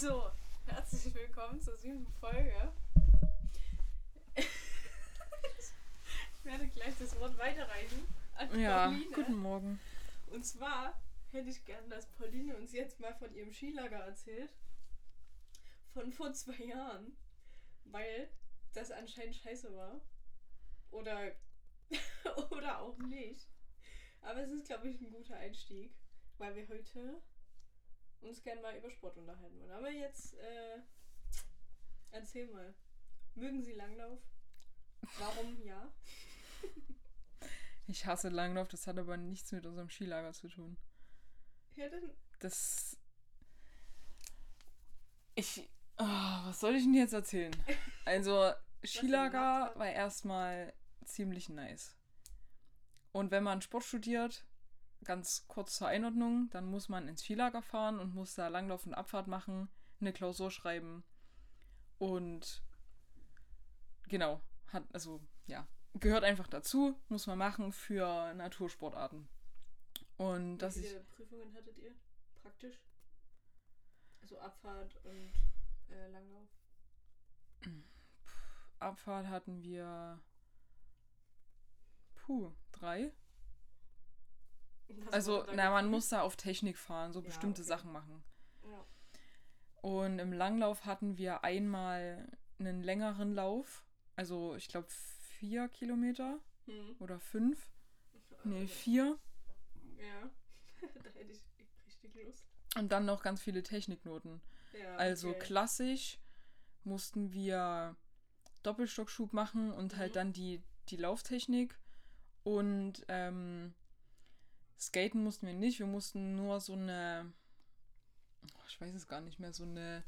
So, herzlich willkommen zur siebten Folge. Ich werde gleich das Wort weiterreichen an Ja, Pauline. guten Morgen. Und zwar hätte ich gern, dass Pauline uns jetzt mal von ihrem Skilager erzählt. Von vor zwei Jahren. Weil das anscheinend scheiße war. Oder, oder auch nicht. Aber es ist, glaube ich, ein guter Einstieg. Weil wir heute uns gerne mal über Sport unterhalten wollen. Aber jetzt, äh, erzähl mal. Mögen Sie Langlauf? Warum ja? Ich hasse Langlauf, das hat aber nichts mit unserem Skilager zu tun. Ja, dann Das. Ich. Oh, was soll ich denn jetzt erzählen? Also, Skilager war erstmal ziemlich nice. Und wenn man Sport studiert, ganz kurz zur Einordnung, dann muss man ins Skilager fahren und muss da Langlauf und Abfahrt machen, eine Klausur schreiben und genau, hat also ja, gehört einfach dazu, muss man machen für Natursportarten. Und Wie dass ich viele Prüfungen hattet ihr? Praktisch? Also Abfahrt und äh, Langlauf? Abfahrt hatten wir puh, drei. Also, na, man muss da auf Technik fahren, so Ja, bestimmte okay. Sachen machen. Ja. Und im Langlauf hatten wir einmal einen längeren Lauf, also ich glaube vier Kilometer Hm. oder fünf. Nee, Also, vier. Ja. da hätte ich richtig Lust. Und dann noch ganz viele Techniknoten. Ja, Also okay. klassisch mussten wir Doppelstockschub machen und halt Mhm. dann die, die Lauftechnik. Und ähm, Skaten mussten wir nicht. Wir mussten nur so eine, oh, ich weiß es gar nicht mehr, so eine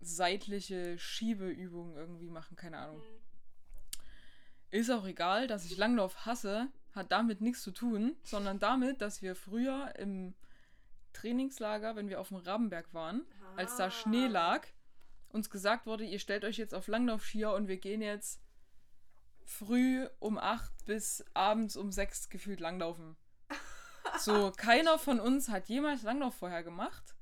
seitliche Schiebeübung irgendwie machen. Keine Ahnung. Hm. Ist auch egal, dass ich Langlauf hasse, hat damit nichts zu tun, sondern damit, dass wir früher im Trainingslager, wenn wir auf dem Rabenberg waren, als da Schnee Ah. lag, uns gesagt wurde, ihr stellt euch jetzt auf Langlaufskier und wir gehen jetzt früh um 8 bis abends um 6 gefühlt langlaufen. So, keiner von uns hat jemals Langlauf vorher gemacht.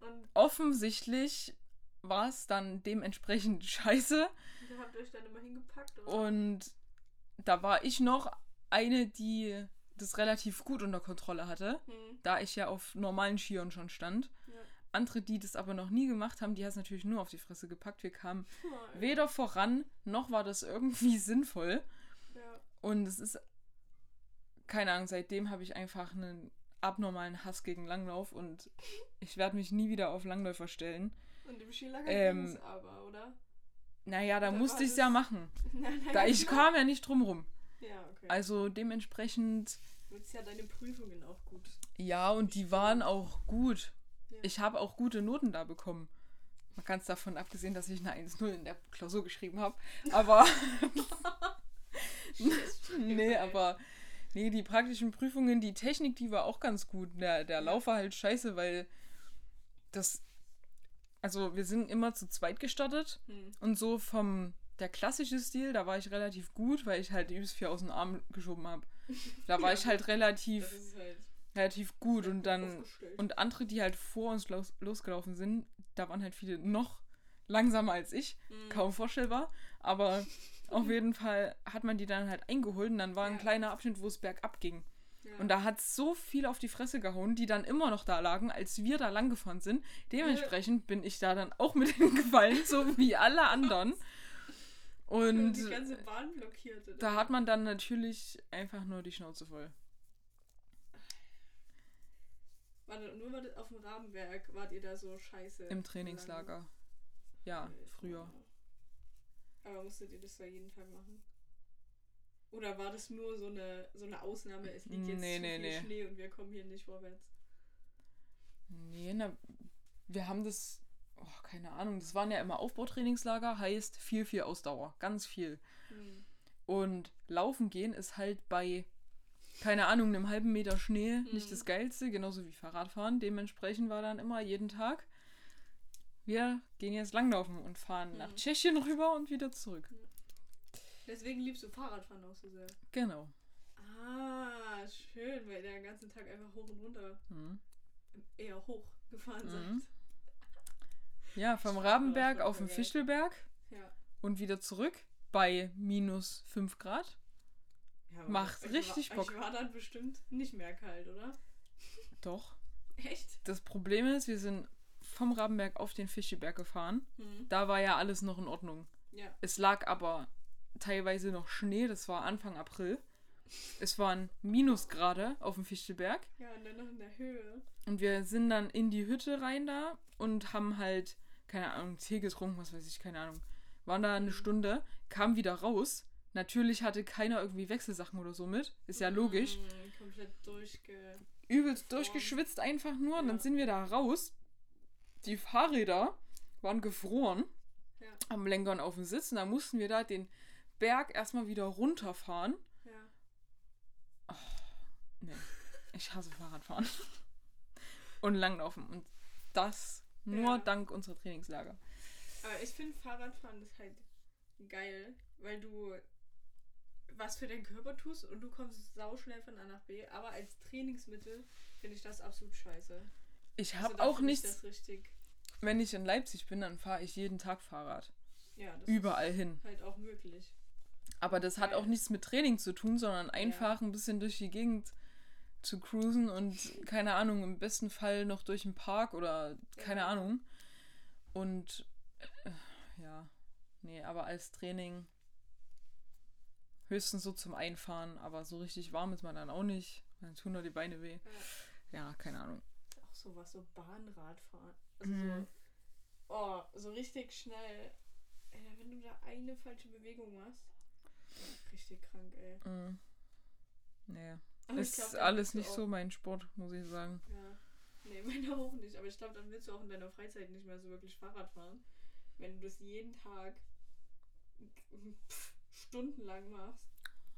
Und Offensichtlich war es dann dementsprechend scheiße. ihr habt euch dann immer hingepackt, oder? Und da war ich noch eine, die das relativ gut unter Kontrolle hatte, Hm. da ich ja auf normalen Skiern schon stand. Ja. Andere, die das aber noch nie gemacht haben, die hat es natürlich nur auf die Fresse gepackt. Wir kamen Ja, weder voran, noch war das irgendwie sinnvoll. Ja. Und es ist, keine Ahnung, seitdem habe ich einfach einen abnormalen Hass gegen Langlauf und ich werde mich nie wieder auf Langläufer stellen. Und im Skilager Ähm, ging's aber, oder? Naja, da Oder musste ich es ja machen. Nein, nein, Da ich klar. kam ja nicht drum rum. Ja, okay. Also dementsprechend du willst ja deine Prüfungen auch gut. Ja, und die waren auch gut. Ja. Ich habe auch gute Noten da bekommen. Man kann es davon abgesehen, dass ich eine 1-0 in der Klausur geschrieben habe. Aber. nee, aber. Nee, die praktischen Prüfungen, die Technik, die war auch ganz gut. Der, der Lauf war halt scheiße, weil das. Also, wir sind immer zu zweit gestartet. Hm. Und so vom. Der klassische Stil, da war ich relativ gut, weil ich halt übelst viel aus dem Arm geschoben habe. Da war ich halt relativ halt relativ gut und dann und andere, die halt vor uns los, losgelaufen sind, da waren halt viele noch langsamer als ich, Mhm. kaum vorstellbar, aber auf jeden Fall hat man die dann halt eingeholt und dann war ein Ja. kleiner Abschnitt, wo es bergab ging. Ja. Und da hat so viel auf die Fresse gehauen, die dann immer noch da lagen, als wir da lang gefahren sind. Dementsprechend bin ich da dann auch mit hingefallen, so wie alle anderen. Und die ganze Bahn blockiert. oder? da hat man dann natürlich einfach nur die Schnauze voll. Warte, nur mal auf dem Rahmenwerk wart ihr da so scheiße. Im Trainingslager. Ja, Alter. früher. Aber musstet ihr das da jeden Tag machen? Oder war das nur so eine, so eine Ausnahme, es liegt jetzt Nee, zu nee, viel nee. Schnee und wir kommen hier nicht vorwärts? Nee, na, wir haben das, oh, keine Ahnung, das waren ja immer Aufbautrainingslager, heißt viel, viel Ausdauer, ganz viel. Hm. Und laufen gehen ist halt bei, keine Ahnung, einem halben Meter Schnee nicht Mhm. das Geilste, genauso wie Fahrradfahren. Dementsprechend war dann immer jeden Tag, wir gehen jetzt langlaufen und fahren nach Mhm. Tschechien rüber und wieder zurück. Deswegen liebst du Fahrradfahren auch so sehr. Genau. Ah, schön, weil der den ganzen Tag einfach hoch und runter. Mhm. eher hoch gefahren Mhm. seid. Ja, vom Rabenberg auf den geil. Fichtelberg Ja. und wieder zurück bei minus 5 Grad. ja Macht richtig war, Bock. Euch war dann bestimmt nicht mehr kalt, oder? Doch. Echt? Das Problem ist, wir sind vom Rabenberg auf den Fichtelberg gefahren. Hm. Da war ja alles noch in Ordnung. Ja. Es lag aber teilweise noch Schnee, das war Anfang April. Es waren Minusgrade auf dem Fichtelberg. Ja, und dann noch in der Höhe. Und wir sind dann in die Hütte rein da und haben halt, keine Ahnung, Tee getrunken, was weiß ich, keine Ahnung. Waren da eine Stunde, kamen wieder raus. Natürlich hatte keiner irgendwie Wechselsachen oder so mit. Ist ja logisch. Hm, komplett durchge... Übelst durchgeschwitzt einfach nur. Und dann Ja. sind wir da raus. Die Fahrräder waren gefroren Ja. am Lenker und auf dem Sitz. Und dann mussten wir da den Berg erstmal wieder runterfahren. Ja. Nee, ich hasse Fahrradfahren. und Langlaufen. Und das nur Ja. dank unserer Trainingslager. Aber ich finde Fahrradfahren ist halt geil, weil du was für deinen Körper tust und du kommst sauschnell von A nach B. Aber als Trainingsmittel finde ich das absolut scheiße. Ich Also habe da auch nichts, wenn ich in Leipzig bin, dann fahre ich jeden Tag Fahrrad. Ja, das Überall hin. ist halt auch möglich. Aber das hat Geil. auch nichts mit Training zu tun, sondern einfach ein bisschen durch die Gegend zu cruisen und keine Ahnung, im besten Fall noch durch den Park oder keine Ja. Ahnung. Und äh, ja, nee, aber als Training höchstens so zum Einfahren, aber so richtig warm ist man dann auch nicht. Dann tun nur die Beine weh. Ja, keine Ahnung. Sowas, so Bahnradfahren. Also Mhm. so, oh, so richtig schnell. Ey, wenn du da eine falsche Bewegung machst. Richtig krank, ey. Mm. Nee. Aber Ist glaub, alles nicht auch- so mein Sport, muss ich sagen. Ja. Nee, meiner auch nicht. Aber ich glaube, dann willst du auch in deiner Freizeit nicht mehr so wirklich Fahrrad fahren. Wenn du das jeden Tag pff, stundenlang machst.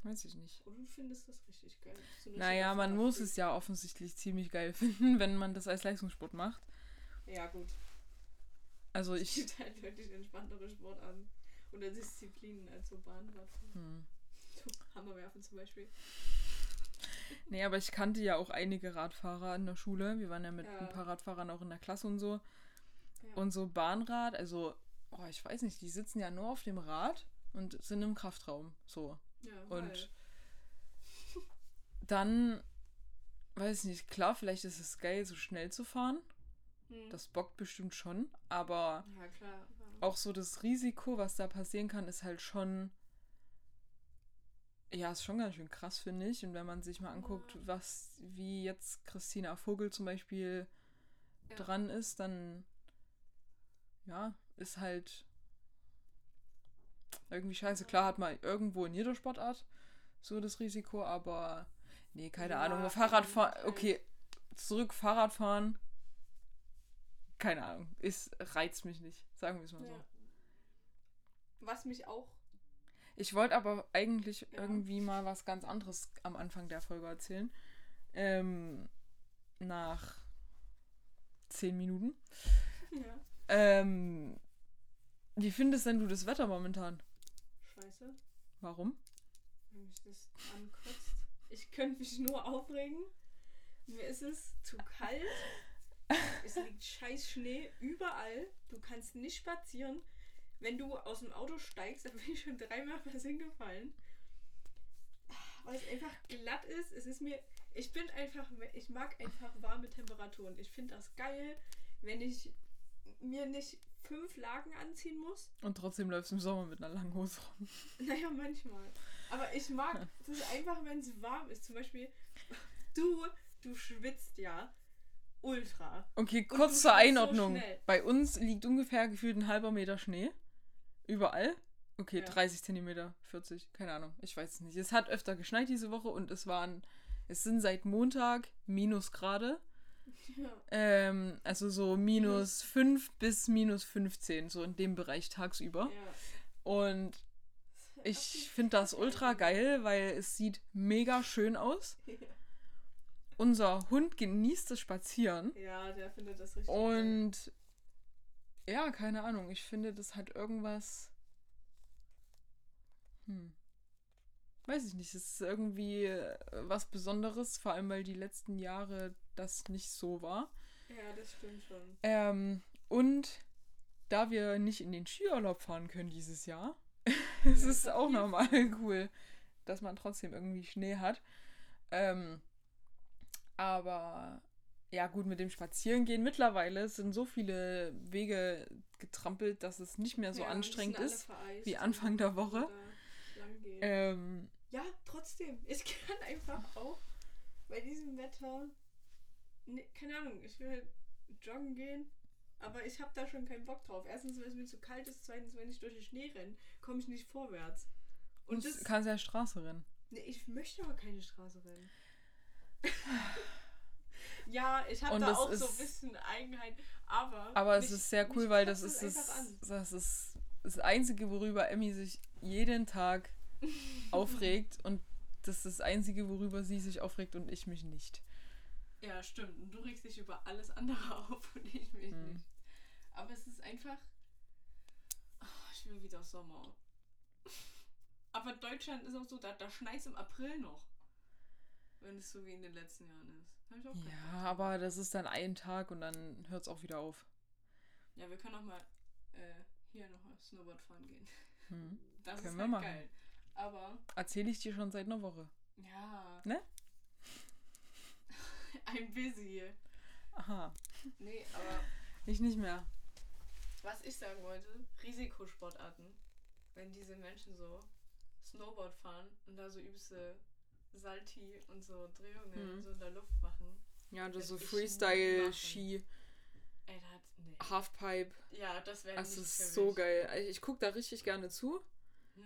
Weiß ich nicht. Und du findest das richtig geil. So Naja, man muss es ja offensichtlich ziemlich geil finden, wenn man das als Leistungssport macht. Ja, gut. Also Es ich. gibt halt wirklich entspanntere Sportarten oder Disziplinen als so Bahnradfahren. Hm. So, Hammerwerfen zum Beispiel. Nee, aber ich kannte ja auch einige Radfahrer in der Schule. Wir waren ja mit Ja. ein paar Radfahrern auch in der Klasse und so. Ja. Und so Bahnrad, also, oh, ich weiß nicht, die sitzen ja nur auf dem Rad und sind im Kraftraum. So. Ja, Und dann, weiß nicht, klar, vielleicht ist es geil, so schnell zu fahren. Hm. Das bockt bestimmt schon. Aber ja, klar. Ja. auch so das Risiko, was da passieren kann, ist halt schon. Ja, ist schon ganz schön krass, finde ich. Und wenn man sich mal anguckt, Ja. was, wie jetzt Christina Vogel zum Beispiel dran ist, dann ja, ist halt irgendwie scheiße. Klar hat man irgendwo in jeder Sportart so das Risiko, aber nee, keine Ja, Ahnung. Fahrradfahren, okay, zurück Fahrradfahren, keine Ahnung, ist, reizt mich nicht, sagen wir es mal so. Ja. Was mich auch. Ich wollte aber eigentlich Ja. irgendwie mal was ganz anderes am Anfang der Folge erzählen. Ähm, nach zehn Minuten. Ja. Ähm, wie findest denn du das Wetter momentan? Scheiße. Warum? Wenn mich das ankotzt. Ich könnte mich nur aufregen. Mir ist es zu kalt. es liegt scheiß Schnee überall. Du kannst nicht spazieren. Wenn du aus dem Auto steigst, dann bin ich schon dreimal was hingefallen. Weil es einfach glatt ist. Es ist mir. Ich bin einfach. Ich mag einfach warme Temperaturen. Ich finde das geil, wenn ich mir nicht fünf Lagen anziehen muss. Und trotzdem läufst du im Sommer mit einer langen Hose rum. Naja, manchmal. Aber ich mag das einfach, wenn es warm ist. Zum Beispiel, du, du schwitzt ja ultra. Okay, kurz zur so Einordnung. schnell. Bei uns liegt ungefähr gefühlt ein halber Meter Schnee. Überall. Okay, Ja. 30 Zentimeter, 40, keine Ahnung. Ich weiß es nicht. Es hat öfter geschneit diese Woche und es waren, es sind seit Montag Minusgrade. Ja. Ähm, also so minus 5 bis minus 15, so in dem Bereich tagsüber. ja. Und ich finde das ultra geil, weil es sieht mega schön aus. Unser Hund genießt das Spazieren. Ja, der findet das richtig geil. Und ja, keine Ahnung. Ich finde, das hat irgendwas. Hm. Weiß ich nicht. Es ist irgendwie äh, was Besonderes, vor allem weil die letzten Jahre das nicht so war. Ja, das stimmt schon. Ähm, und da wir nicht in den Skiurlaub fahren können dieses Jahr, es ist auch nochmal cool, dass man trotzdem irgendwie Schnee hat. Ähm, aber ja, gut, mit dem Spazierengehen mittlerweile sind so viele Wege getrampelt, dass es nicht mehr so Ja, anstrengend ist. vereist wie Anfang der wo Woche. Ähm, Ja, trotzdem. Ich kann einfach auch bei diesem Wetter. Ne, keine Ahnung, ich will joggen gehen, aber ich habe da schon keinen Bock drauf. Erstens, weil es mir zu kalt ist, zweitens, wenn ich durch den Schnee renne, komme ich nicht vorwärts. Und das. kannst ja Straße rennen. Nee, ich möchte aber keine Straße rennen. ja, ich habe da auch so ein ist- bisschen Eigenheit, aber. Aber es mich- ist sehr cool, weil das ist es das, das ist das Einzige, worüber Emmy sich jeden Tag aufregt. Und das ist das Einzige, worüber sie sich aufregt und ich mich nicht. Ja, stimmt. Und du regst dich über alles andere auf und ich mich Hm. nicht. Aber es ist einfach. Ah, ich will wieder Sommer. Aber Deutschland ist auch so, da, da schneit es im April noch. Wenn es so wie in den letzten Jahren ist. Hab ich auch Ja, aber das ist dann ein Tag und dann hört es auch wieder auf. Ja, wir können auch mal äh, hier noch Snowboard fahren gehen. Hm. Das Können ist wir halt machen. geil. Aber, Erzähle ich dir schon seit einer Woche. ja. Ne? I'm busy. Aha. Nee, aber Ich nicht mehr. Was ich sagen wollte, Risikosportarten. Wenn diese Menschen so Snowboard fahren und da so übste Salti und so Drehungen Mhm. so in der Luft machen. Ja, das Das so ich nie Freestyle, machen. Ski, Ey, da hat. Nee. Halfpipe. Ja, das wäre Das nicht ist für so geil. Ich gucke da richtig gerne zu,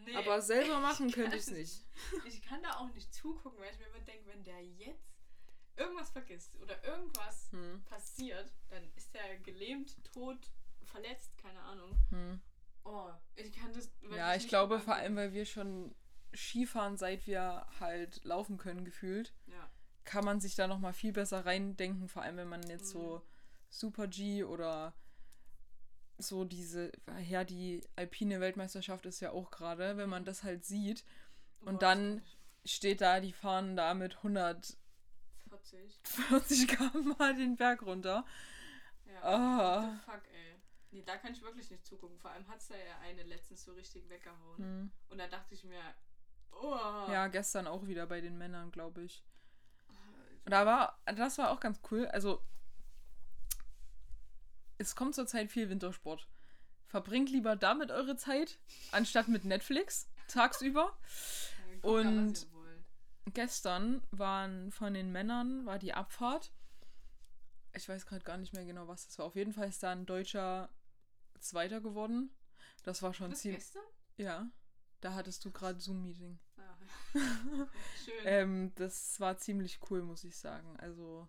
Nee, aber selber machen Ich könnte ich es nicht. ich kann da auch nicht zugucken, weil ich mir immer denke, wenn der jetzt irgendwas vergisst oder irgendwas Hm. passiert, dann ist der gelähmt, tot, verletzt, keine Ahnung. Hm. Oh, ich kann das. Ja, ich glaube vor allem, weil wir schon Skifahren, seit wir halt laufen können, gefühlt, Ja. kann man sich da nochmal viel besser reindenken, vor allem wenn man jetzt so Mhm. Super G oder so diese, ja, die alpine Weltmeisterschaft ist ja auch gerade, wenn man das halt sieht, Und Boah, dann- steht da, die fahren da mit 140 ich 40. km/h den Berg runter. Ja. Ah. What the fuck, ey. Nee, da kann ich wirklich nicht zugucken. Vor allem hat's da ja eine letztens so richtig weggehauen. Hm. Und da dachte ich mir, oh. Ja, gestern auch wieder bei den Männern, glaube ich. Und da war, das war auch ganz cool. Also, es kommt zurzeit viel Wintersport. Verbringt lieber damit eure Zeit, anstatt mit Netflix tagsüber. Ja, guckt da, und-. Gestern waren von den Männern, war die Abfahrt. Ich weiß gerade gar nicht mehr genau, was das war. Auf jeden Fall ist da ein deutscher Zweiter geworden. Das war schon ziemlich. gestern? Ja, da hattest du gerade Zoom-Meeting. Ah. Schön. Ähm, das war ziemlich cool, muss ich sagen. Also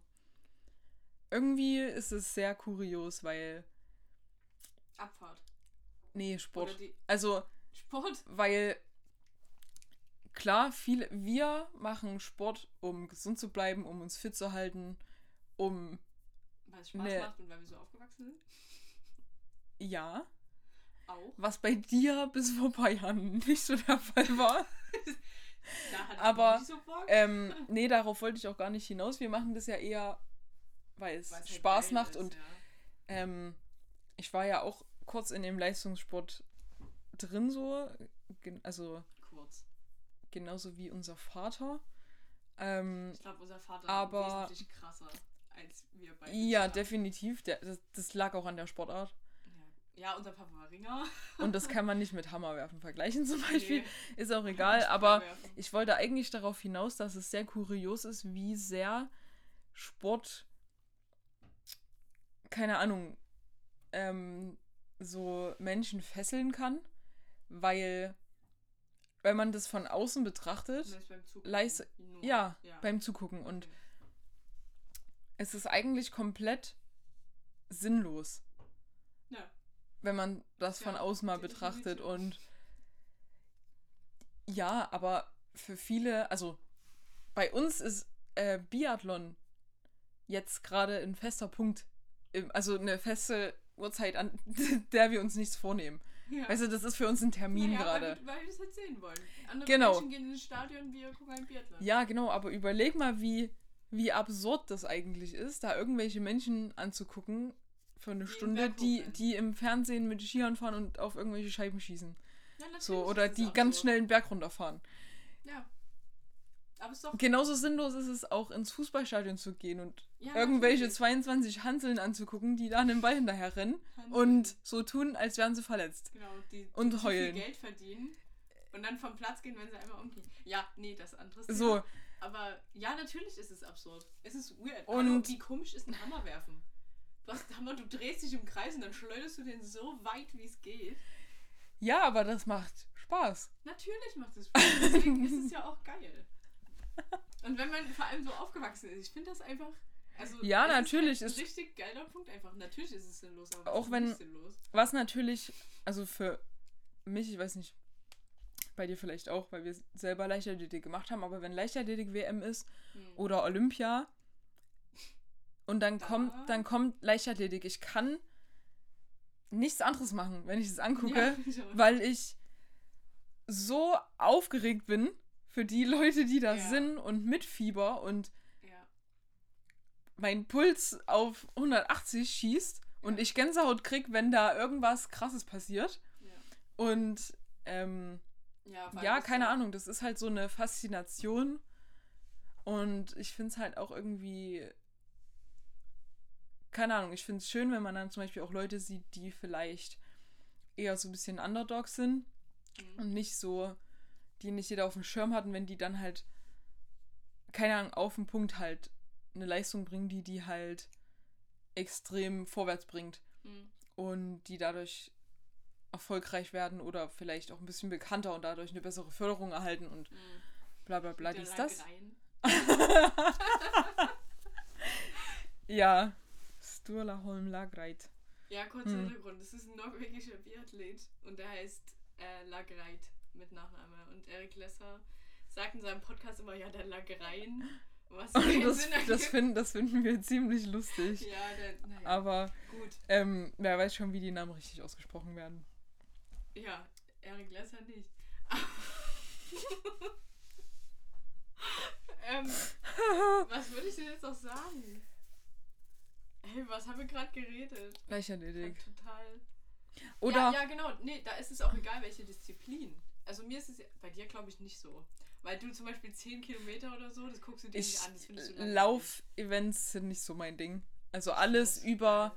irgendwie ist es sehr kurios, weil. Abfahrt. Nee, Sport. Also, Sport. weil klar, viele, wir machen Sport, um gesund zu bleiben, um uns fit zu halten, um Weil es Spaß Nee. macht und weil wir so aufgewachsen sind. ja, Auch. was bei dir bis vor ein paar Jahren nicht so der Fall war. Da hatte Aber, ich nicht so Bock. ähm, nee, darauf wollte ich auch gar nicht hinaus. Wir machen das ja eher, weil es halt Spaß macht ist, und ja. Ähm, ich war ja auch kurz in dem Leistungssport drin, so. Also Kurz. genauso wie unser Vater. Ähm, Ich glaube, unser Vater Aber- war wesentlich krasser als wir beide. ja, zusammen. definitiv. Der, das, das lag auch an der Sportart. Ja. ja, unser Papa war Ringer. Und das kann man nicht mit Hammerwerfen vergleichen zum Beispiel. Nee. Ist auch egal. Aber ich wollte eigentlich darauf hinaus, dass es sehr kurios ist, wie sehr Sport, keine Ahnung, ähm, so Menschen fesseln kann, weil wenn man das von außen betrachtet, beim Nur. ja, ja. beim Zugucken und Okay. es ist eigentlich komplett sinnlos, Ja. wenn man das von Ja, außen mal betrachtet und ja, aber für viele, also bei uns ist äh, Biathlon jetzt gerade ein fester Punkt, also eine feste Uhrzeit, an der wir uns nichts vornehmen. Ja. Weißt du, das ist für uns ein Termin naja, gerade. Weil, wir- weil wir das halt sehen wollen. Andere Genau. Menschen gehen ins Stadion, wir gucken ein Biathlon. Ja, genau, aber überleg mal, wie wie absurd das eigentlich ist, da irgendwelche Menschen anzugucken für eine Die Stunde, die, die im Fernsehen mit Skiern fahren und auf irgendwelche Scheiben schießen. Ja, So, oder die ganz so. schnell den Berg runterfahren. Ja. Aber es ist doch. Genauso sinnlos ist es auch ins Fußballstadion zu gehen und Ja, irgendwelche natürlich. 22 Hanseln anzugucken, die da den Ball hinterher rennen Hanseln. und so tun, als wären sie verletzt. Genau, die, und die zu heulen. viel Geld verdienen und dann vom Platz gehen, wenn sie einmal umgehen. Ja, nee, das andere ist So, Aber ja, natürlich ist es absurd. Es ist weird. Und- Hallo, wie komisch ist ein Hammer werfen? Du hast einen Hammer, du drehst dich im Kreis und dann schleuderst du den so weit, wie es geht. ja, aber das macht Spaß. Natürlich macht es Spaß. Deswegen ist es ja auch geil. Und wenn man vor allem so aufgewachsen ist, ich finde das einfach. Also Ja, natürlich Ist ist- halt ein richtig geiler Punkt einfach. Natürlich ist es sinnlos, aber Auch ist wenn- sinnlos? Was natürlich, also für mich, ich weiß nicht, bei dir vielleicht auch, weil wir selber Leichtathletik gemacht haben, aber wenn Leichtathletik WM ist Hm. oder Olympia und dann Da- kommt, dann kommt Leichtathletik, ich kann nichts anderes machen, wenn ich es angucke, Ja, ich weil ich so aufgeregt bin für die Leute, die da Ja. sind und mit Fieber und ja. mein Puls auf 180 schießt und ich Gänsehaut krieg, wenn da irgendwas krasses passiert. Ja. Und ähm, Ja, keine so- Ahnung, das ist halt so eine Faszination. Und ich finde es halt auch irgendwie. Keine Ahnung, ich finde es schön, wenn man dann zum Beispiel auch Leute sieht, die vielleicht eher so ein bisschen Underdogs sind Mhm. und nicht so, die nicht jeder auf dem Schirm hatten, wenn die dann halt, keine Ahnung, auf den Punkt halt eine Leistung bringen, die die halt extrem vorwärts bringt Mhm. und die dadurch erfolgreich werden oder vielleicht auch ein bisschen bekannter und dadurch eine bessere Förderung erhalten und Mhm. bla bla bla dies das. Ja, Sturla Holm Lagreit. Ja, kurzer Hm. Hintergrund. Das ist ein norwegischer Biathlet und der heißt äh, Lagreit mit Nachname. Und Erik Lesser sagt in seinem Podcast immer, ja, der Lagrein. Was Und das, das, finden, das finden wir ziemlich lustig. Ja, der, naja, Aber gut. ähm, wer weiß schon, wie die Namen richtig ausgesprochen werden. Ja, Erik Lesser nicht. ähm, was würde ich denn jetzt noch sagen? Hey, was haben wir gerade geredet? Leichtathletik. Total. Oder Ja, ja, genau. Nee, da ist es auch egal, welche Disziplin. Also mir ist es bei dir, glaube ich, nicht so. Weil du zum Beispiel 10 Kilometer oder so, das guckst du dir ich nicht an. Das findest du. Lauf-Events sind nicht so mein Ding. Also alles über,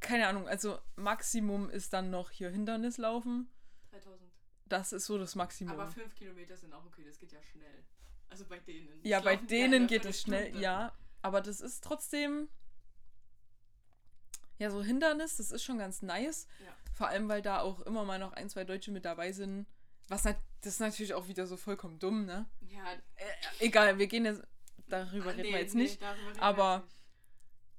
keine Ahnung, also Maximum ist dann noch hier Hindernislaufen. 3000. Das ist so das Maximum. Aber 5 Kilometer sind auch okay, das geht ja schnell. Also bei denen. ja, bei denen geht es schnell, ja. Aber das ist trotzdem. Ja, so Hindernis, das ist schon ganz nice. Ja. Vor allem, weil da auch immer mal noch ein, zwei Deutsche mit dabei sind. Was das ist natürlich auch wieder so vollkommen dumm, ne? Ja, Äh, egal, wir gehen jetzt. Darüber ah, reden nee, wir jetzt nee, nicht. wir aber-.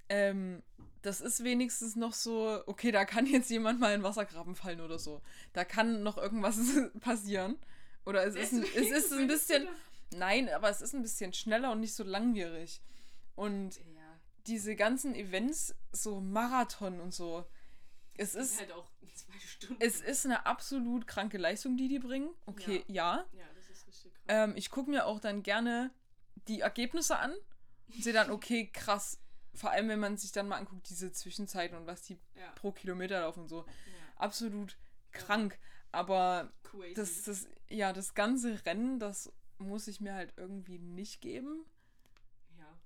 Ähm, das ist wenigstens noch so, okay, da kann jetzt jemand mal in Wassergraben fallen oder so. Da kann noch irgendwas passieren. Oder es ist, ein, es ist ein bisschen. Nein, aber es ist ein bisschen schneller und nicht so langwierig. Und Ja, diese ganzen Events, so Marathon und so, es ist ist, halt auch zwei Stunden. es ist eine absolut kranke Leistung, die die bringen. Okay, ja. ja, das ist richtig krass. Ähm, ich gucke mir auch dann gerne die Ergebnisse an und sehe dann, okay, krass. Vor allem, wenn man sich dann mal anguckt, diese Zwischenzeiten und was die ja, pro Kilometer laufen und so. ja. Absolut krank. Aber Crazy. das, das, ja, das ganze Rennen, das muss ich mir halt irgendwie nicht geben. ja.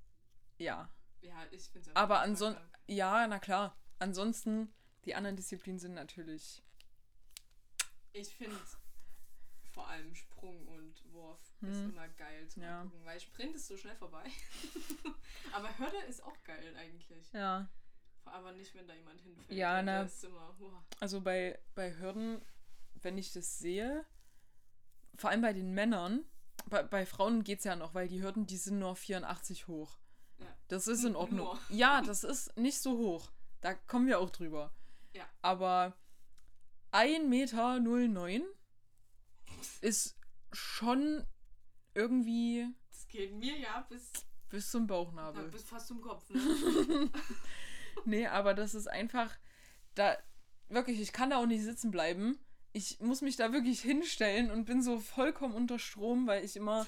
Ja. Ja, ich finde es Aber ansonsten, ja, na klar. Ansonsten, die anderen Disziplinen sind natürlich. Ich finde vor allem Sprung und Wurf ist Hm. immer geil zu Ja. gucken, weil Sprint ist so schnell vorbei. aber Hürde ist auch geil eigentlich. Ja. Aber nicht, wenn da jemand hinfällt. Ja, ne. Ist boah. Also bei, bei Hürden, wenn ich das sehe, vor allem bei den Männern, bei, bei Frauen geht es ja noch, weil die Hürden, die sind nur 84 hoch. Ja. Das ist in Nur. Ordnung. Ja, das ist nicht so hoch. Da kommen wir auch drüber. Ja. Aber 1,09 Meter ist schon irgendwie Das geht mir ja bis, bis zum ja, Bauchnabel. bis fast zum Kopf. Ne? Nee, aber das ist einfach, da, wirklich, ich kann da auch nicht sitzen bleiben. Ich muss mich da wirklich hinstellen und bin so vollkommen unter Strom, weil ich immer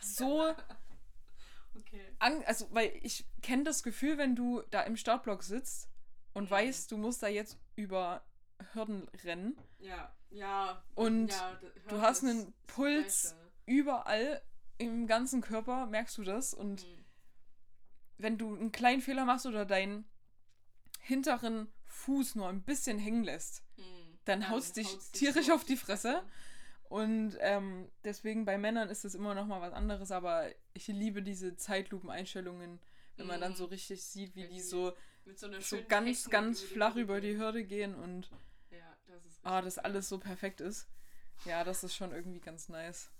so, Okay. An, also, weil ich kenne das Gefühl, wenn du da im Startblock sitzt und Mhm. weißt, du musst da jetzt über Hürden rennen Ja, ja. und ja, du hast einen Puls überall im ganzen Körper, merkst du das. Und Mhm. wenn du einen kleinen Fehler machst oder deinen hinteren Fuß nur ein bisschen hängen lässt, Mhm. dann haust dich tierisch so auf die Fresse. Und ähm, deswegen bei Männern ist das immer noch mal was anderes, aber ich liebe diese Zeitlupeneinstellungen, wenn man dann Mhm. so richtig sieht, wie die so, Mit so einer so ganz, Technik ganz flach über die. Hürde gehen und Ja, das ist ah, richtig das geil. alles so perfekt ist. Ja, das ist schon irgendwie ganz nice.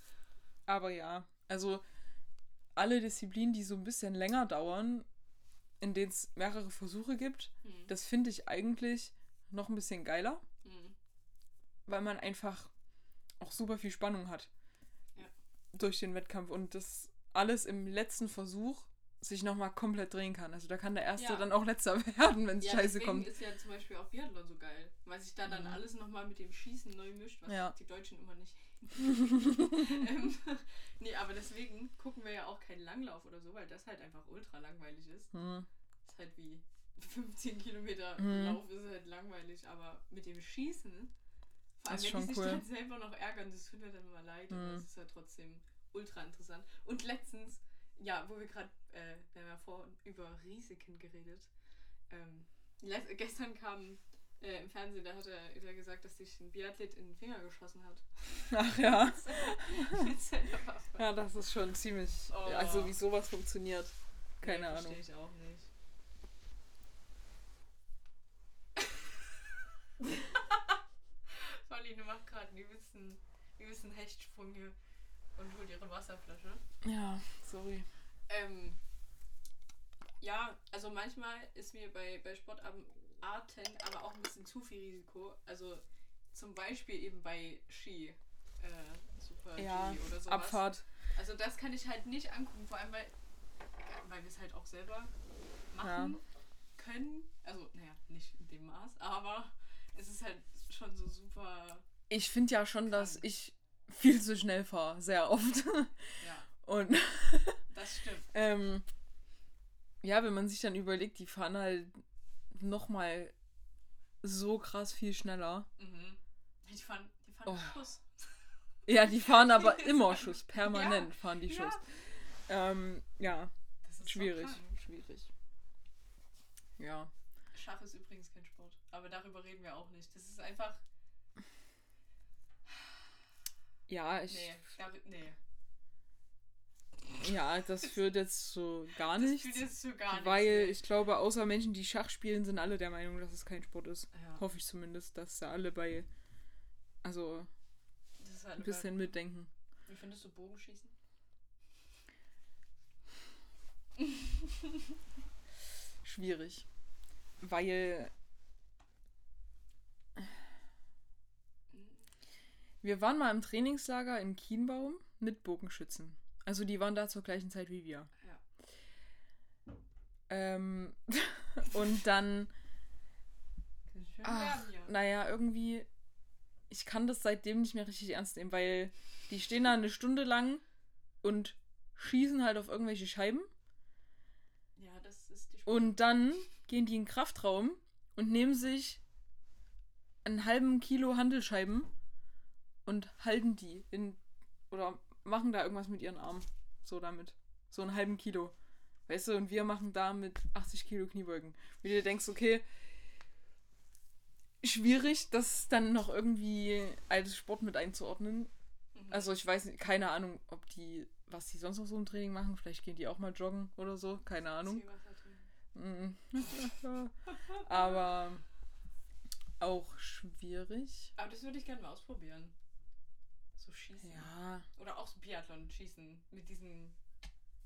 Aber ja, also alle Disziplinen, die so ein bisschen länger dauern, in denen es mehrere Versuche gibt, Mhm. das finde ich eigentlich noch ein bisschen geiler, Mhm. weil man einfach auch super viel Spannung hat Ja. durch den Wettkampf und das alles im letzten Versuch sich nochmal komplett drehen kann. Also da kann der Erste Ja. dann auch letzter werden, wenn es Ja, scheiße kommt. ist ja zum Beispiel auch Biathlon so geil, weil sich da dann Mhm. alles nochmal mit dem Schießen neu mischt, was Ja. die Deutschen immer nicht. ähm, nee, aber deswegen gucken wir ja auch keinen Langlauf oder so, weil das halt einfach ultra langweilig ist. Hm. ist halt wie 15 Kilometer Mhm. Lauf ist halt langweilig, aber mit dem Schießen, vor allem wenn die sich cool. dann selber noch ärgern, das tut mir dann immer leid, aber Mhm. es ist halt trotzdem ultra interessant. Und letztens, ja, wo wir gerade, äh, wir haben ja vorhin über Risiken geredet, ähm, gestern kam äh, im Fernsehen, da hat er, hat er gesagt, dass sich ein Biathlet in den Finger geschossen hat. Ach ja. Mit seiner Waffe. Ja, das ist schon ziemlich. Oh. Also wie sowas funktioniert. Keine nee, Ahnung. Verstehe ich auch nicht. Pauline macht gerade einen übelsten, übelsten Hechtsprung hier und holt ihre Wasserflasche. Ja, sorry. Ähm, ja, also manchmal ist mir bei, bei Sportarten aber auch ein bisschen zu viel Risiko. Also zum Beispiel eben bei Ski. Äh, Super Ja, oder sowas. Abfahrt. Also das kann ich halt nicht angucken, vor allem weil, weil wir es halt auch selber machen können. Also, naja, nicht in dem Maß, aber es ist halt schon so super. Ich finde ja schon, dass Krank. ich viel zu schnell fahre, sehr oft. Ja, Und das stimmt. ähm, ja, wenn man sich dann überlegt, die fahren halt nochmal so krass viel schneller. Mhm. Die fahren, die fahren Oh. Schuss. Ja, die fahren aber immer Schuss, permanent fahren die ja. Schuss. Ähm, ja, Das ist so schwierig, krank. schwierig. Ja. Schach ist übrigens kein Sport, aber darüber reden wir auch nicht. Das ist einfach. Ja, ich, Nee, dar- nee. ja, das führt jetzt so gar Das nichts. fühlt jetzt so gar nichts. Weil ich glaube, außer Menschen, die Schach spielen, sind alle der Meinung, dass es kein Sport ist. Ja, Hoffe ich zumindest, dass da alle bei, also das halt ein bisschen mitdenken. Wie findest du Bogenschießen? Schwierig. Weil wir waren mal im Trainingslager in Kienbaum mit Bogenschützen. Also die waren da zur gleichen Zeit wie wir. Ja. Ähm, und dann Ach, hier. naja, irgendwie, ich kann das seitdem nicht mehr richtig ernst nehmen, weil die stehen da eine Stunde lang und schießen halt auf irgendwelche Scheiben Ja, das ist die und dann gehen die in den Kraftraum und nehmen sich einen halben Kilo Handelscheiben und halten die in oder machen da irgendwas mit ihren Armen. So damit. So einen halben Kilo. Weißt du, und wir machen da mit 80 Kilo Kniebeugen. Wie du dir denkst, okay, schwierig, das dann noch irgendwie als Sport mit einzuordnen. Mhm. Also ich weiß keine Ahnung, ob die, was die sonst noch so im Training machen. Vielleicht gehen die auch mal joggen oder so, keine Ahnung. Trinken. Mhm. Aber auch schwierig. Aber das würde ich gerne mal ausprobieren. Schießen. Ja, Oder auch so Biathlon schießen. Mit diesen.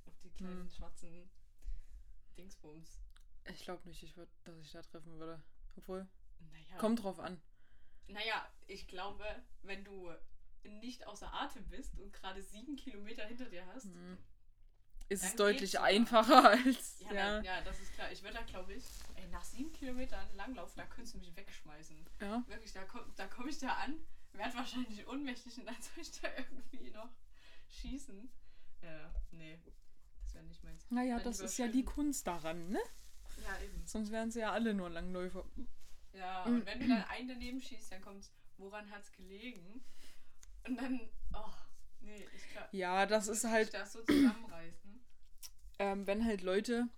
Auf die kleinen Hm. schwarzen Dingsbums. ich glaube nicht, ich würd, dass ich da treffen würde. Obwohl, Naja. kommt drauf an. Naja, ich glaube, wenn du nicht außer Atem bist und gerade sieben Kilometer hinter dir hast. Mhm. Ist es deutlich einfacher als. Ja, Ja, Dann, ja, das ist klar. Ich würde da, glaube ich, ey, nach sieben Kilometern Langlauf, da könntest du mich wegschmeißen. ja. Wirklich, da komme da komm ich da an, werde wahrscheinlich ohnmächtig und dann soll ich da irgendwie noch schießen. Ja, nee. Das ja nicht meins. Naja, Dann das ist ja die Kunst daran, ne? Ja, eben. Sonst wären sie ja alle nur Langläufer. Ja, Mhm. und wenn du dann einen daneben schießt, dann kommt's, woran hat's gelegen? Und dann, oh, nee, ich glaube, Ja, das ist halt, das so zusammenreißen. ähm, wenn halt Leute,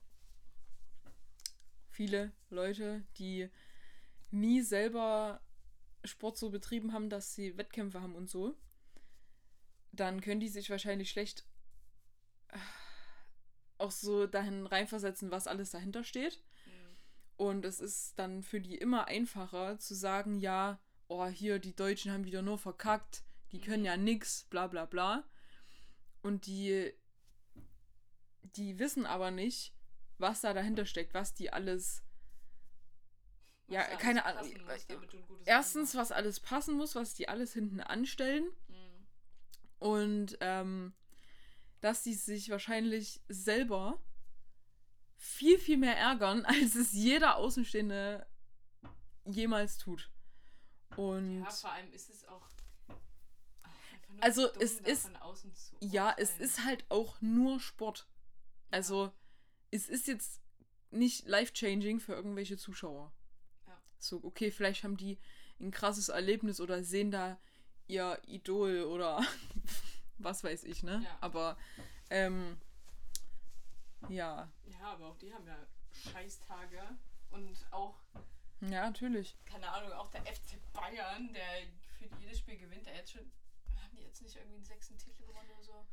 viele Leute, die nie selber Sport so betrieben haben, dass sie Wettkämpfe haben und so, dann können die sich wahrscheinlich schlecht äh, auch so dahin reinversetzen, was alles dahinter steht. Mhm. Und es ist dann für die immer einfacher zu sagen, ja, oh, hier, die Deutschen haben wieder nur verkackt, die können Mhm. ja nix, bla bla bla. Und die, die wissen aber nicht, was da dahinter steckt, was die alles. Ja, keine Ahnung. gutes Erstens, was alles passen muss, was die alles hinten anstellen. Mhm. Und ähm, dass die sich wahrscheinlich selber viel, viel mehr ärgern, als es jeder Außenstehende jemals tut. Und Ja, vor allem ist es auch. ach, Also, dumm, es ist- Von außen zu ja, es ist halt auch nur Sport. Also, es ist jetzt nicht life-changing für irgendwelche Zuschauer. So, okay, vielleicht haben die ein krasses Erlebnis oder sehen da ihr Idol oder was weiß ich, ne? Ja. Aber, ähm, ja, Ja, aber auch die haben ja Scheißtage. Und auch, ja, natürlich. keine Ahnung, auch der FC Bayern, der für jedes Spiel gewinnt, der jetzt schon. Haben die jetzt nicht irgendwie einen sechsten Titel gewonnen oder so?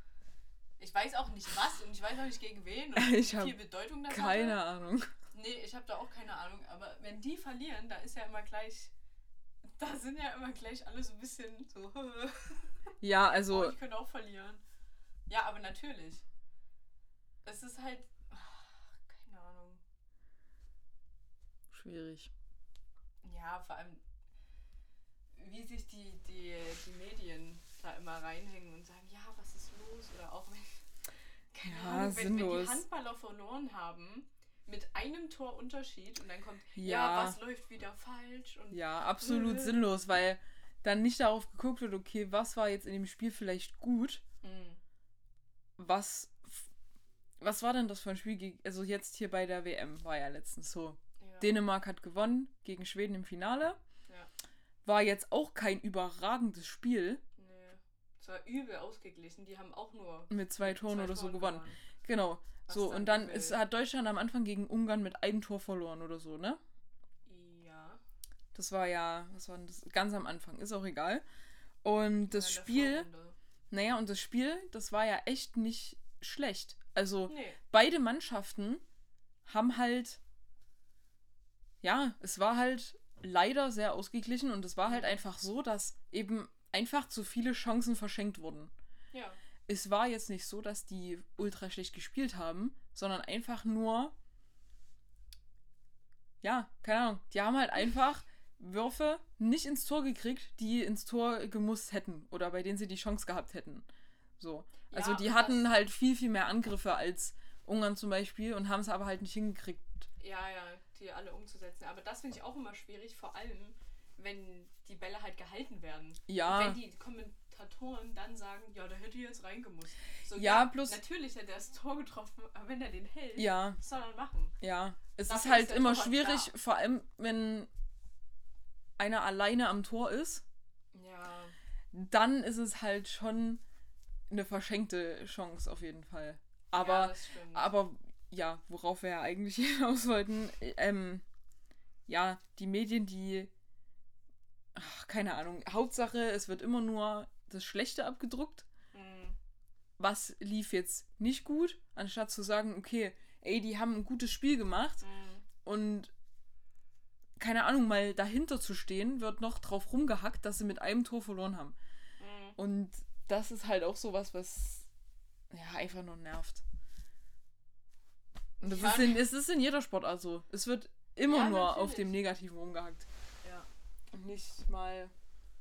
Ich weiß auch nicht was und ich weiß auch nicht gegen wen und Ich wie viel Bedeutung das Keine hatte. Ahnung. Nee, ich habe da auch keine Ahnung. Aber wenn die verlieren, da ist ja immer gleich. Da sind ja immer gleich alle so ein bisschen so. Ja, Oh, also, ich könnte auch verlieren. Ja, aber natürlich. Es ist halt. Ach, keine Ahnung. schwierig. Ja, vor allem, wie sich die, die, die Medien da immer reinhängen und sagen, ja, was ist los? Oder auch wenn. Keine Ja, Ahnung, wenn, wenn die sinnlos. Handballer verloren haben, mit einem Tor Unterschied und dann kommt, ja, Ja. was läuft wieder falsch? Und Ja, absolut Äh. sinnlos, weil dann nicht darauf geguckt wird, okay, was war jetzt in dem Spiel vielleicht gut, Hm, was was war denn das für ein Spiel gegen, also jetzt hier bei der WM war ja letztens so. ja. Dänemark hat gewonnen gegen Schweden im Finale. Ja. War jetzt auch kein überragendes Spiel Nee. Es war übel ausgeglichen. Die haben auch nur mit zwei Toren oder so Toren gewonnen. Genau. Was So, und dann ist, hat Deutschland am Anfang gegen Ungarn mit einem Tor verloren oder so, ne? Ja. Das war ja, was war denn das? Ganz am Anfang, ist auch egal. Und das Spiel, naja, und das Spiel, das war ja echt nicht schlecht. Also, Nee. beide Mannschaften haben halt, ja, es war halt leider sehr ausgeglichen und es war halt einfach so, dass eben einfach zu viele Chancen verschenkt wurden. Ja. Es war jetzt nicht so, dass die ultra schlecht gespielt haben, sondern einfach nur, ja, keine Ahnung, die haben halt einfach Würfe nicht ins Tor gekriegt, die ins Tor gemusst hätten oder bei denen sie die Chance gehabt hätten. So. Ja, Also die und hatten halt viel, viel mehr Angriffe als Ungarn zum Beispiel und haben es aber halt nicht hingekriegt. Ja, ja, die alle umzusetzen. Aber das finde ich auch immer schwierig, vor allem, wenn die Bälle halt gehalten werden. Und Ja, wenn die Kommentatoren dann sagen, ja, da hätte jetzt reingemusst. So, Ja, plus- Natürlich hätte er das Tor getroffen, aber wenn er den hält, ja, was soll er machen? ja. Es Dafür ist ist halt der immer Torwart schwierig, da. vor allem wenn einer alleine am Tor ist, Ja. dann ist es halt schon eine verschenkte Chance auf jeden Fall. ja, Aber, stimmt. aber ja, worauf wir ja eigentlich hinaus wollten, ähm, ja, die Medien, die, ach, keine Ahnung, Hauptsache, es wird immer nur das Schlechte abgedruckt. Hm. Was lief jetzt nicht gut, anstatt zu sagen, okay, ey, die haben ein gutes Spiel gemacht Hm. und keine Ahnung, mal dahinter zu stehen, wird noch drauf rumgehackt, dass sie mit einem Tor verloren haben. Hm. Und das ist halt auch sowas, was ja einfach nur nervt. Und das Ja. ist in, es ist in jeder Sportart so. Es wird immer Ja, nur auf natürlich. dem Negativen rumgehackt. Ja. Und nicht mal,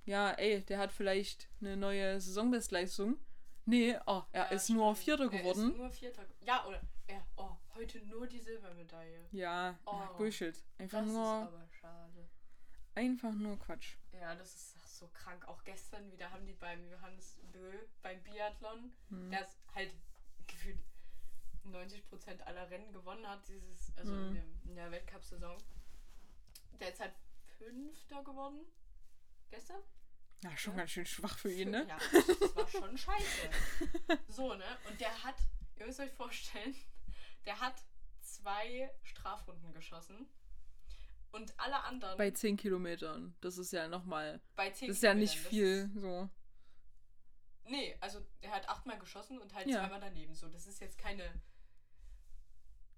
ja, ey, der hat vielleicht eine neue Saisonbestleistung. Nee, oh, er Ja, ist nur stimmt. Vierter Er geworden. Ist nur Vierter. Ja, oder er, oh, heute nur die Silbermedaille. Ja, Oh, ja, Bullshit. Einfach Das ist nur, aber schade. einfach nur Quatsch. Ja, das ist so krank. Auch gestern wieder haben die beim Johannes Bö beim Biathlon, Hm. der ist halt gefühlt 90% aller Rennen gewonnen hat, dieses, also Mhm. in, dem, in der Weltcup-Saison. Der ist halt Fünfter geworden. Gestern? Ja, schon Ja. ganz schön schwach für ihn, ne? Ja, das war schon scheiße. So, ne? Und der hat, ihr müsst euch vorstellen, der hat zwei Strafrunden geschossen. Und alle anderen Bei 10 Kilometern. Das ist ja nochmal. bei 10 Das ist ja nicht viel. So. Nee, also er hat achtmal geschossen und halt Ja. zweimal daneben. So, das ist jetzt keine.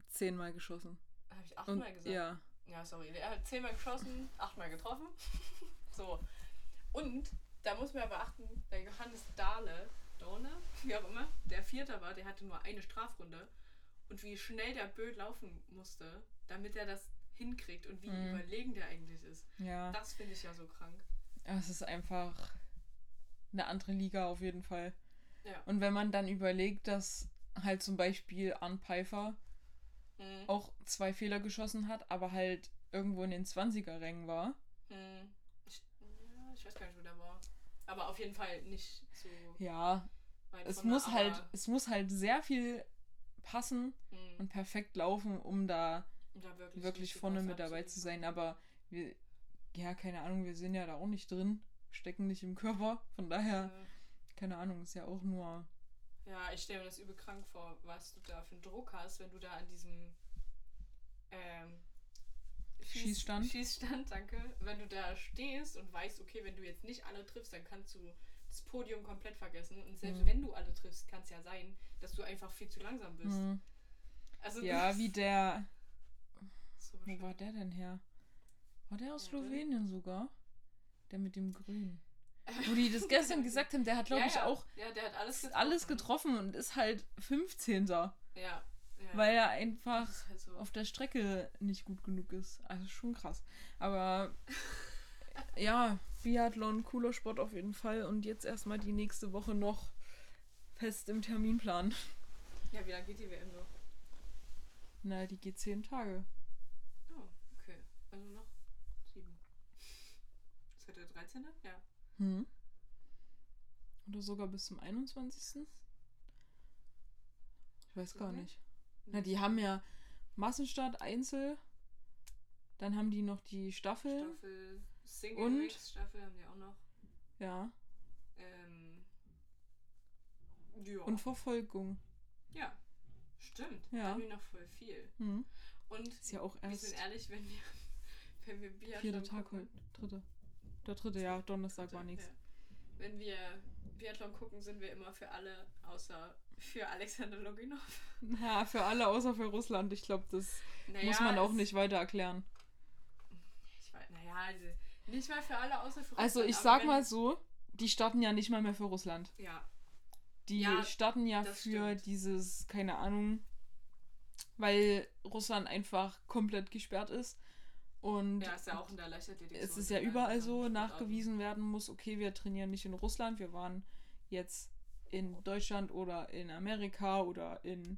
Zehnmal geschossen. Habe ich Und, achtmal gesagt? ja. Ja, sorry. Er hat zehnmal geschossen, achtmal getroffen. so. Und da muss man ja beachten, der Johannes Dahle, Dahle, wie auch immer, der Vierter war, der hatte nur eine Strafrunde. Und wie schnell der Böd laufen musste, damit er das hinkriegt und wie Mhm. überlegen der eigentlich ist. Ja. Das finde ich ja so krank. Es ist einfach eine andere Liga auf jeden Fall. Ja. Und wenn man dann überlegt, dass halt zum Beispiel Arn Pfeiffer Mhm. auch zwei Fehler geschossen hat, aber halt irgendwo in den 20er-Rängen war. Mhm. Ich, ja, ich weiß gar nicht, wo der war. Aber auf jeden Fall nicht so Ja, es muss halt, es muss halt sehr viel passen mhm, und perfekt laufen, um da da wirklich, wirklich vorne mit dabei zu sein. Aber wir, ja, keine Ahnung, wir sind ja da auch nicht drin, stecken nicht im Körper. Von daher, Ja. keine Ahnung, ist ja auch nur. Ja, ich stelle mir das übel krank vor, was du da für einen Druck hast, wenn du da an diesem ähm, Schießstand? Schießstand, danke. Wenn du da stehst und weißt, okay, wenn du jetzt nicht alle triffst, dann kannst du das Podium komplett vergessen. Und selbst Mhm. wenn du alle triffst, kann es ja sein, dass du einfach viel zu langsam bist. Hm, Also ja, wie der. so Wo war der denn her? War der aus Ja, Slowenien sogar? Der mit dem Grün. Wo die das gestern gesagt haben, der hat, glaube ja, ich, ja. auch Ja, der hat alles getroffen. alles getroffen und ist halt 15. Ja. Ja. Weil er einfach halt so. auf der Strecke nicht gut genug ist. Also schon krass. Aber ja, Biathlon, cooler Sport auf jeden Fall. Und jetzt erstmal die nächste Woche noch fest im Terminplan. Ja, wie lange geht die WM noch? Na, die geht zehn Tage. Oh, okay. Also noch sieben. Ist heute der 13.? Ja. Hm. Oder sogar bis zum 21. Ich weiß gar nicht. Na, die haben ja Massenstart, Einzel. Dann haben die noch die Staffel. Staffel, Single Und? Staffel haben die auch noch. Ja. Ähm, ja. Und Verfolgung. ja, stimmt. Ja. Haben die noch voll viel. Hm. Und Ist ja auch wir erst sind ehrlich, wenn wir, wenn wir Biathlon vierter Tag heute. Dritte. Der dritte, ja. Donnerstag war nichts. Ja. Wenn wir Biathlon gucken, sind wir immer für alle, außer für Alexander Loginov. Ja, für alle außer für Russland. Ich glaube, das Naja, muss man auch nicht weiter erklären. Ich weiß, naja, also nicht mal für alle außer für Also Russland, ich aber sag mal so, die starten ja nicht mal mehr für Russland. Ja, Die Ja, starten ja für stimmt. dieses, keine Ahnung, weil Russland einfach komplett gesperrt ist. Und ja, ist ja auch in der Leichtathletik es ist ja überall so nachgewiesen werden muss, okay, wir trainieren nicht in Russland, wir waren jetzt in Deutschland oder in Amerika oder in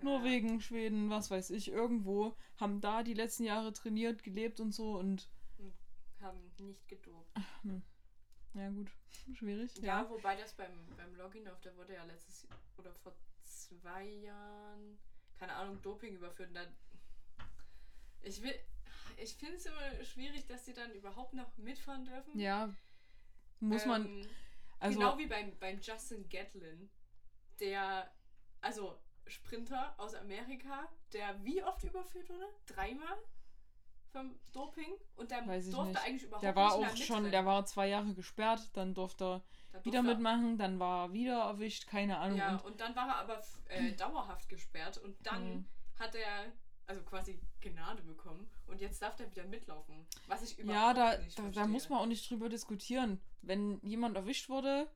Norwegen, Schweden, was weiß ich, irgendwo, haben da die letzten Jahre trainiert, gelebt und so und Ja, haben nicht gedopt. ja gut, schwierig. Ja, Ja. wobei das beim, beim Loginov, der wurde ja letztes oder vor zwei Jahren, keine Ahnung, Doping überführt. Und dann, ich will, ich finde es immer schwierig, dass die dann überhaupt noch mitfahren dürfen. Ja, muss man, Ähm, also genau wie beim, beim Justin Gatlin, der, also Sprinter aus Amerika, der wie oft überführt wurde? Dreimal vom Doping und der Weiß ich durfte nicht. eigentlich überhaupt der war nicht auch schon, der war zwei Jahre gesperrt, dann durfte er Da wieder durfte er- mitmachen, dann war er wieder erwischt, keine Ahnung. Ja, und, und dann war er aber äh, dauerhaft gesperrt und dann Mhm. hat er also quasi Gnade bekommen und jetzt darf er wieder mitlaufen. Was ich überhaupt ja, da, nicht da, da muss man auch nicht drüber diskutieren. Wenn jemand erwischt wurde,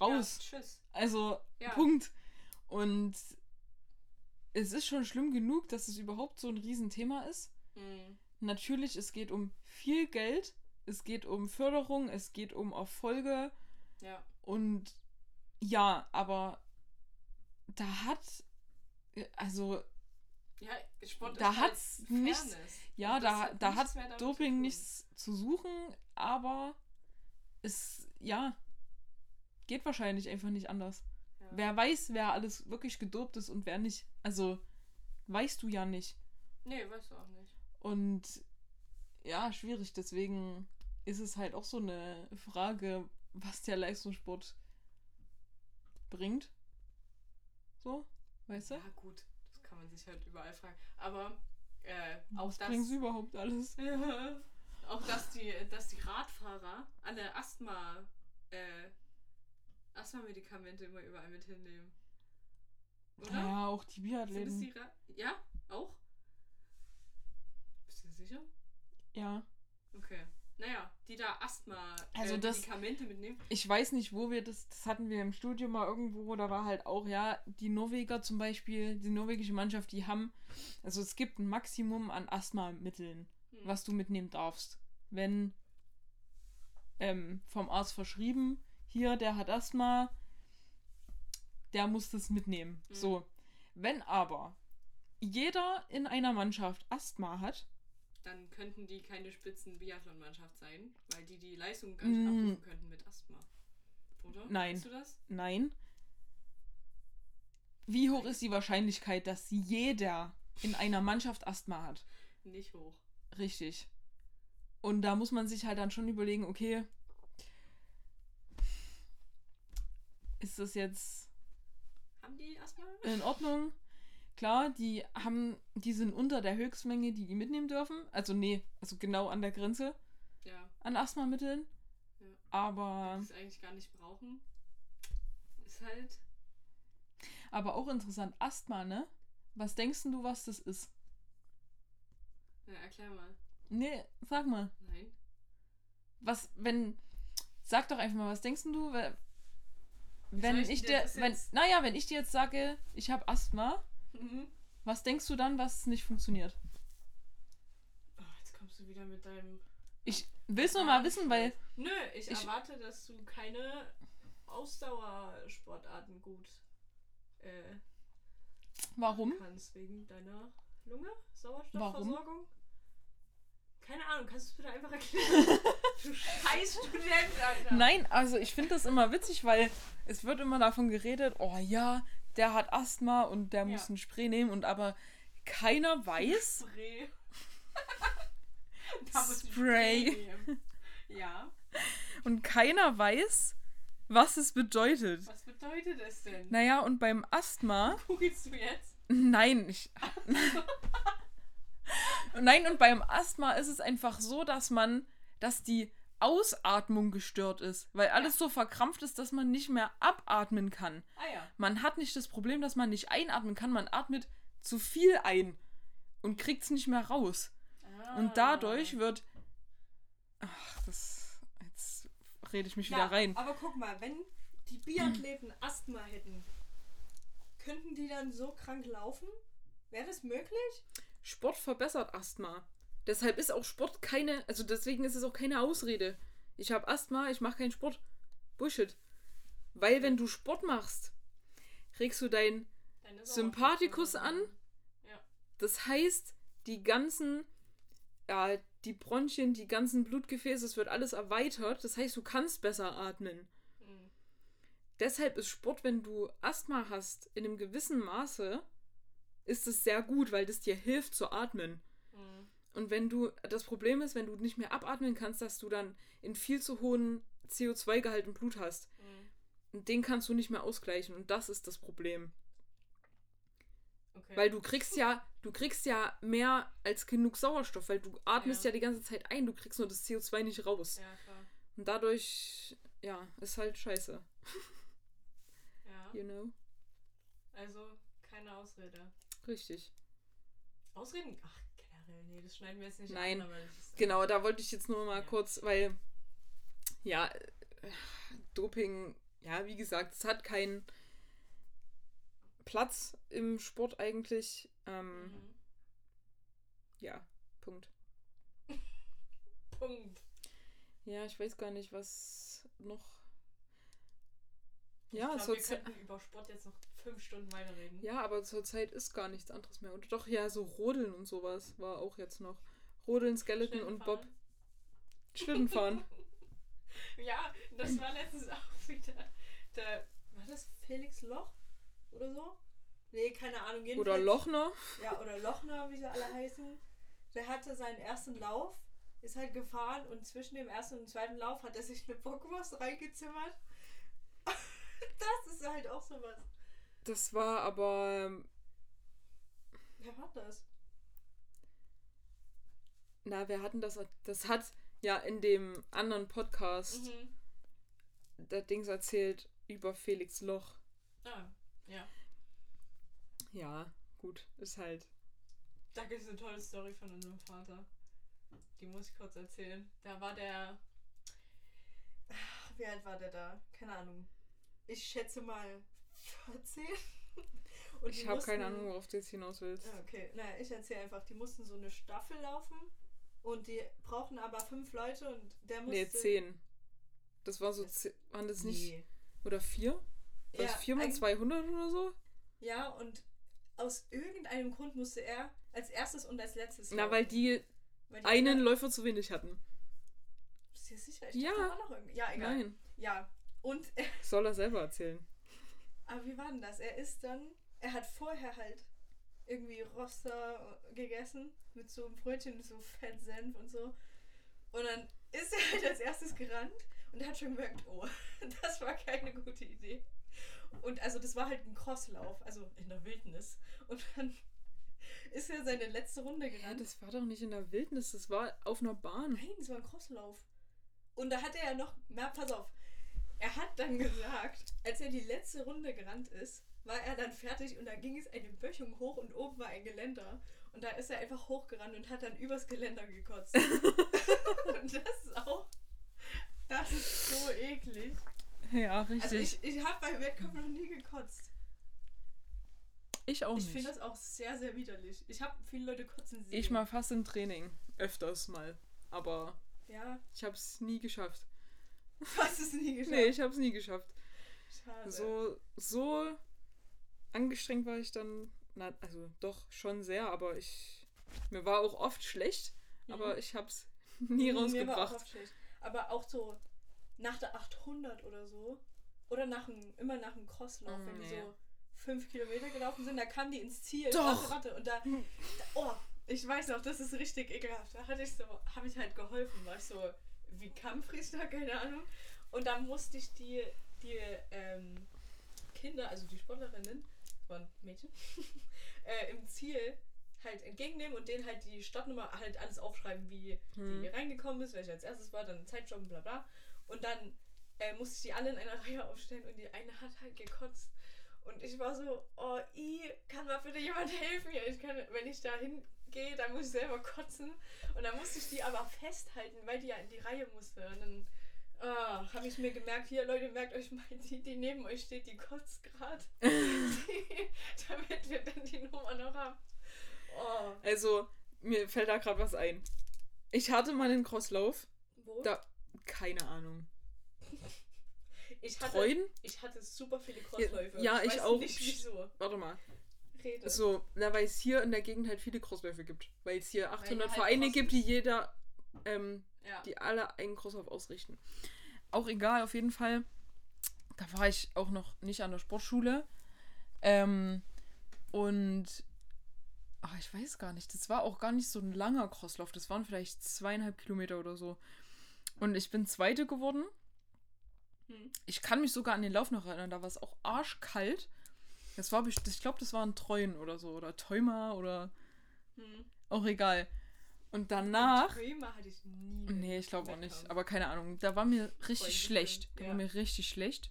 Ja, raus. tschüss. Also, Ja. Punkt. Und es ist schon schlimm genug, dass es überhaupt so ein Riesenthema ist. Mhm. Natürlich, es geht um viel Geld, es geht um Förderung, es geht um Erfolge Ja. und ja, aber da hat, also Ja, Sport Da ist halt hat's nichts- Fairness. Ja, da, da nichts hat zu Doping tun. nichts zu suchen, aber es, ja, geht wahrscheinlich einfach nicht anders. Ja. Wer weiß, wer alles wirklich gedopt ist und wer nicht. Also, weißt du ja nicht. Nee, weißt du auch nicht. Und ja, schwierig. Deswegen ist es halt auch so eine Frage, was der Leistungssport bringt. So, weißt du? Ja, gut. Sich halt überall fragen. Aber äh, auch was das. bringt überhaupt alles? Ja. Auch dass die, dass die Radfahrer alle Asthma, äh, Asthma-Medikamente immer überall mit hinnehmen. Oder? Ja, auch die Sind es Biathleten. die Ra Ja, auch? Bist du sicher? Ja. Okay. Naja, die da Asthma Also äh, Medikamente mitnehmen. Ich weiß nicht, wo wir das, das hatten wir im Studium mal irgendwo, da war halt auch, ja, die Norweger zum Beispiel, die norwegische Mannschaft, die haben, also es gibt ein Maximum an Asthmamitteln, Hm. was du mitnehmen darfst. Wenn ähm, vom Arzt verschrieben, hier, der hat Asthma, der muss das mitnehmen. Mhm. So. Wenn aber jeder in einer Mannschaft Asthma hat, Dann könnten die keine spitzen Biathlon-Mannschaft sein, weil die die Leistung gar nicht Mm. abrufen könnten mit Asthma. Oder? Nein. Weißt du das? Nein. Wie hoch ist die Wahrscheinlichkeit, dass jeder in einer Mannschaft Asthma hat? Nicht hoch. Richtig. Und da muss man sich halt dann schon überlegen, okay, ist das jetzt Haben die Asthma? in Ordnung? Klar, die haben, die sind unter der Höchstmenge, die die mitnehmen dürfen. Also nee, also genau an der Grenze Ja. an Asthmamitteln. Ja. Aber, Die es eigentlich gar nicht brauchen. Ist halt. aber auch interessant, Asthma, ne? Was denkst du, was das ist? Ja, erklär mal. Nee, sag mal. Nein. Was, wenn. Sag doch einfach mal, was denkst du, we- wenn ich dir Wenn, naja, wenn ich dir jetzt sage, ich habe Asthma, Mhm. was denkst du dann, was nicht funktioniert? Oh, jetzt kommst du wieder mit deinem. Ich will's nur mal wissen, weil. Nö, ich, Ich- erwarte, dass du keine Ausdauersportarten gut äh, Warum? kannst. Wegen deiner Lunge? Sauerstoffversorgung? Keine Ahnung, kannst du es bitte einfach erklären? du scheiß Student, Alter. Nein, also ich finde das immer witzig, weil es wird immer davon geredet, oh ja, der hat Asthma und der muss Ja. ein Spray nehmen und aber keiner weiß. Spray. Muss Spray. nehmen. Ja, Und keiner weiß, was es bedeutet. was bedeutet es denn? Naja, und beim Asthma. Googelst du jetzt? Nein, ich. Nein, und beim Asthma ist es einfach so, dass man, dass die Ausatmung gestört ist, weil alles so verkrampft ist, dass man nicht mehr abatmen kann. Ah ja. Man hat nicht das Problem, dass man nicht einatmen kann, man atmet zu viel ein und kriegt es nicht mehr raus. Ah. Und dadurch wird. Ach, das. Jetzt rede ich mich wieder rein. Aber guck mal, wenn die Biathleten Asthma hätten, könnten die dann so krank laufen? Wäre das möglich? Sport verbessert Asthma. Deshalb ist auch Sport keine, also deswegen ist es auch keine Ausrede. Ich habe Asthma, ich mache keinen Sport. Bullshit. Weil wenn du Sport machst, regst du dein Deine Sympathikus Sauerstoffversorgung. Das heißt, die ganzen, ja, die Bronchien, die ganzen Blutgefäße, es wird alles erweitert. Das heißt, du kannst besser atmen. Mhm. Deshalb ist Sport, wenn du Asthma hast, in einem gewissen Maße, ist es sehr gut, weil das dir hilft zu atmen. Und wenn du, das Problem ist, wenn du nicht mehr abatmen kannst, dass du dann in viel zu hohen CO2-Gehalt im Blut hast. Mhm. Und den kannst du nicht mehr ausgleichen. Und das ist das Problem. Okay. Weil du kriegst ja, du kriegst ja mehr als genug Sauerstoff, weil du atmest Ja. ja, die ganze Zeit ein, du kriegst nur das CO2 nicht raus. ja, klar. Und dadurch, ja, ist halt scheiße. Ja. You know? Also keine Ausrede. Richtig. Ausreden? Ach, generell, nee, das schneiden wir jetzt nicht Nein. an. Genau, da wollte ich jetzt nur mal Ja. kurz, weil, ja, Doping, ja, wie gesagt, es hat keinen Platz im Sport eigentlich. Ähm, Mhm. Ja, Punkt. Punkt. Ja, ich weiß gar nicht, was noch. Ich Ja, glaub, so wir könnten über Sport jetzt noch fünf Stunden weiterreden. Ja, aber zurzeit ist gar nichts anderes mehr. Und doch, ja, so Rodeln und sowas war auch jetzt noch. Rodeln, Skeleton und Bob. Schlittenfahren. Schlittenfahren. Ja, das war letztens auch wieder. Der, war das Felix Loch oder so? Nee, keine Ahnung. Oder jedenfalls- Lochner. Ja, oder Lochner, wie sie alle heißen. Der hatte seinen ersten Lauf, ist halt gefahren und zwischen dem ersten und zweiten Lauf hat er sich eine Bockwurst reingezimmert. das ist halt auch sowas. Das war aber. ähm, Wer war das? Na, wer hatten das? Das hat ja in dem anderen Podcast Mhm. der Dings erzählt über Felix Loch. Ah, ja. Ja, gut, ist halt. Da gibt es eine tolle Story von unserem Vater. Die muss ich kurz erzählen. Da war der. Ach, Wie alt war der da? Keine Ahnung. Ich schätze mal 14. Und Ich habe keine Ahnung, worauf du jetzt hinaus willst. Ah, Okay, naja, ich erzähle einfach, die mussten so eine Staffel laufen und die brauchten aber fünf Leute und der musste. Nee, zehn. Das war so. Das- zehn- Waren das nicht. Nee. Oder vier? War Ja, das vier mal eigentlich- 200 oder so? Ja, und aus irgendeinem Grund musste er als erstes und als letztes. Na, laufen. weil die Weil die einen anderen- Läufer zu wenig hatten. Bist du dir sicher? Ich Ja. dachte, noch irgend- Ja, egal. Nein. Ja. Und Soll er selber erzählen. Aber wie war denn das? Er ist dann, er hat vorher halt irgendwie Roster gegessen mit so einem Brötchen mit so Fett Senf und so. Und dann ist er halt als erstes gerannt und er hat schon gemerkt, oh, das war keine gute Idee. Und also das war halt ein Crosslauf, also in der Wildnis. Und dann ist er seine letzte Runde Ja, gerannt. das war doch nicht in der Wildnis, das war auf einer Bahn. Nein, es war ein Crosslauf. Und da hat er ja noch, na, pass auf, er hat dann gesagt, als er die letzte Runde gerannt ist, war er dann fertig und da ging es eine Böchung hoch und oben war ein Geländer. Und da ist er einfach hochgerannt und hat dann übers Geländer gekotzt. und das ist auch, das ist so eklig. Ja, richtig. Also ich, ich, ich habe beim Wettkampf noch nie gekotzt. auch Ich nicht. finde das auch sehr, sehr widerlich. Ich habe viele Leute kotzen sehen. ich mal fast im Training. Öfters mal. Aber Ja, ich habe es nie geschafft. hast es nie geschafft. Nee, ich habe es nie geschafft. Schade. So, so angestrengt war ich dann. Na, also doch schon sehr, aber ich. Mir war auch oft schlecht, aber Mhm. ich hab's nie Mir war auch rausgebracht. oft schlecht. Aber auch so nach der 800 oder so. Oder nach dem, immer nach dem Crosslauf, Mm, wenn die nee. so fünf Kilometer gelaufen sind, da kamen die ins Ziel. Doch. Warte, warte. Und da, da, oh, ich weiß noch, das ist richtig ekelhaft. Da hatte ich so, habe ich halt geholfen, war ich so wie Kampfrichter, keine Ahnung. Und dann musste ich die, die ähm, Kinder, also die Sportlerinnen, das waren Mädchen, äh, im Ziel halt entgegennehmen und denen halt die Startnummer halt alles aufschreiben, wie Hm. die reingekommen ist, welche als erstes war, dann Zeitjob, bla bla. Und dann äh, musste ich die alle in einer Reihe aufstellen und die eine hat halt gekotzt. Und ich war so, oh, i, kann mal bitte jemand helfen hier? Ich kann, wenn ich da hingehe, dann muss ich selber kotzen. Und dann musste ich die aber festhalten, weil die ja in die Reihe musste. Und dann ah, habe ich mir gemerkt, hier Leute, merkt euch mal, die, die neben euch steht, die kotzt gerade. damit wir dann die Nummer noch haben. Oh, Also, mir fällt da gerade was ein. Ich hatte mal einen Crosslauf. wo? Da. Keine Ahnung. ich hatte, Treuen? ich hatte super viele Crossläufe. ja, ich weiß auch. nicht wieso. Warte mal. Rede. So, na, weil es hier in der Gegend halt viele Crossläufe gibt. Weil es hier 800 halt Vereine Cross gibt, die jeder, ähm, Ja. die alle einen Crosslauf ausrichten. Auch egal, auf jeden Fall. Da war ich auch noch nicht an der Sportschule. Ähm, und ach, ich weiß gar nicht. Das war auch gar nicht so ein langer Crosslauf. Das waren vielleicht zweieinhalb Kilometer oder so. Und ich bin Zweite geworden. Hm. Ich kann mich sogar an den Lauf noch erinnern. Da war es auch arschkalt. Das war, ich glaube, das war ein Treuen oder so. Oder Teuma oder Hm. auch egal. Und danach. Träume hatte ich nie. Nee, ich glaube auch nicht. Aber keine Ahnung. Da war mir richtig Freunde schlecht. Da ja. war mir richtig schlecht.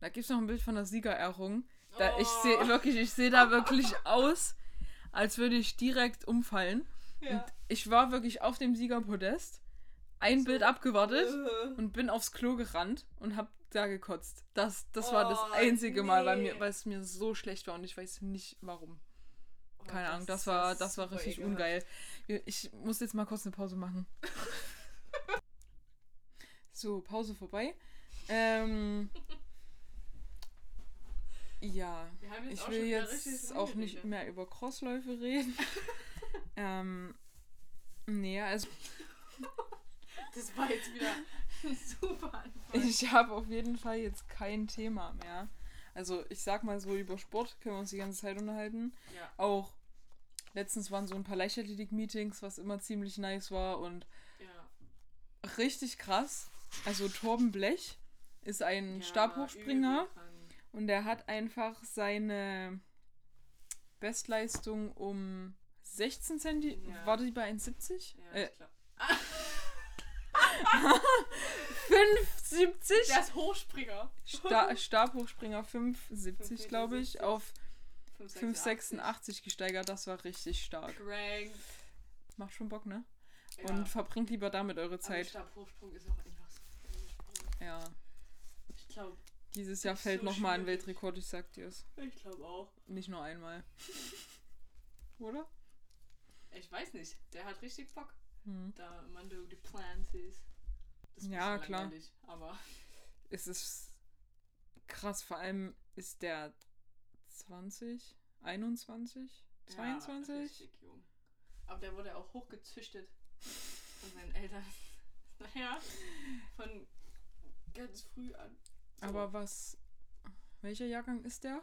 Da gibt es noch ein Bild von der Siegerehrung. Da, Ich Oh. sehe wirklich, ich sehe da wirklich aus, als würde ich direkt umfallen. Ja. Und ich war wirklich auf dem Siegerpodest, ein Bild abgewartet Äh. und bin aufs Klo gerannt und hab da gekotzt. Das, das war das Oh, einzige Mal, weil, nee. mir, weil es mir so schlecht war und ich weiß nicht warum. Oh, Keine Ahnung, das war, das war richtig ekelhaft. ungeil. Ich muss jetzt mal kurz eine Pause machen. so, Pause vorbei. Ähm, ja, ich will jetzt auch nicht mehr über Crossläufe reden. ähm, nee, also Das war jetzt wieder super Anfang. ich habe auf jeden Fall jetzt kein Thema mehr. Also ich sag mal so, über Sport können wir uns die ganze Zeit unterhalten. Ja. Auch letztens waren so ein paar Leichtathletik-Meetings, was immer ziemlich nice war und Ja. richtig krass. Also Torben Blech ist ein ja Stabhochspringer und der hat einfach seine Bestleistung um 16 cm. Ja. War die bei 1,70? Ja, äh, ich glaub. 5,70? Der ist Hochspringer. Sta Stabhochspringer 5,70 glaube ich, 5,70. auf 5,86. 5,86 gesteigert. Das war richtig stark. Crank. Macht schon Bock, ne? Ja. Und verbringt lieber damit eure Zeit. Stabhochsprung ist auch einfach so. Ja. Ich glaube Dieses Jahr fällt so nochmal ein. Weltrekord, ich sag dir es. ich glaube auch. Nicht nur einmal. Oder? Ich weiß nicht. Der hat richtig Bock. Hm. Da Mando die Plant ist. Das ist Ja, klar. Aber Es ist krass, vor allem ist der 20, 21, Ja, 22? richtig jung. Aber der wurde auch hochgezüchtet von seinen Eltern. Naja, von ganz früh an. So, Aber was. Welcher Jahrgang ist der?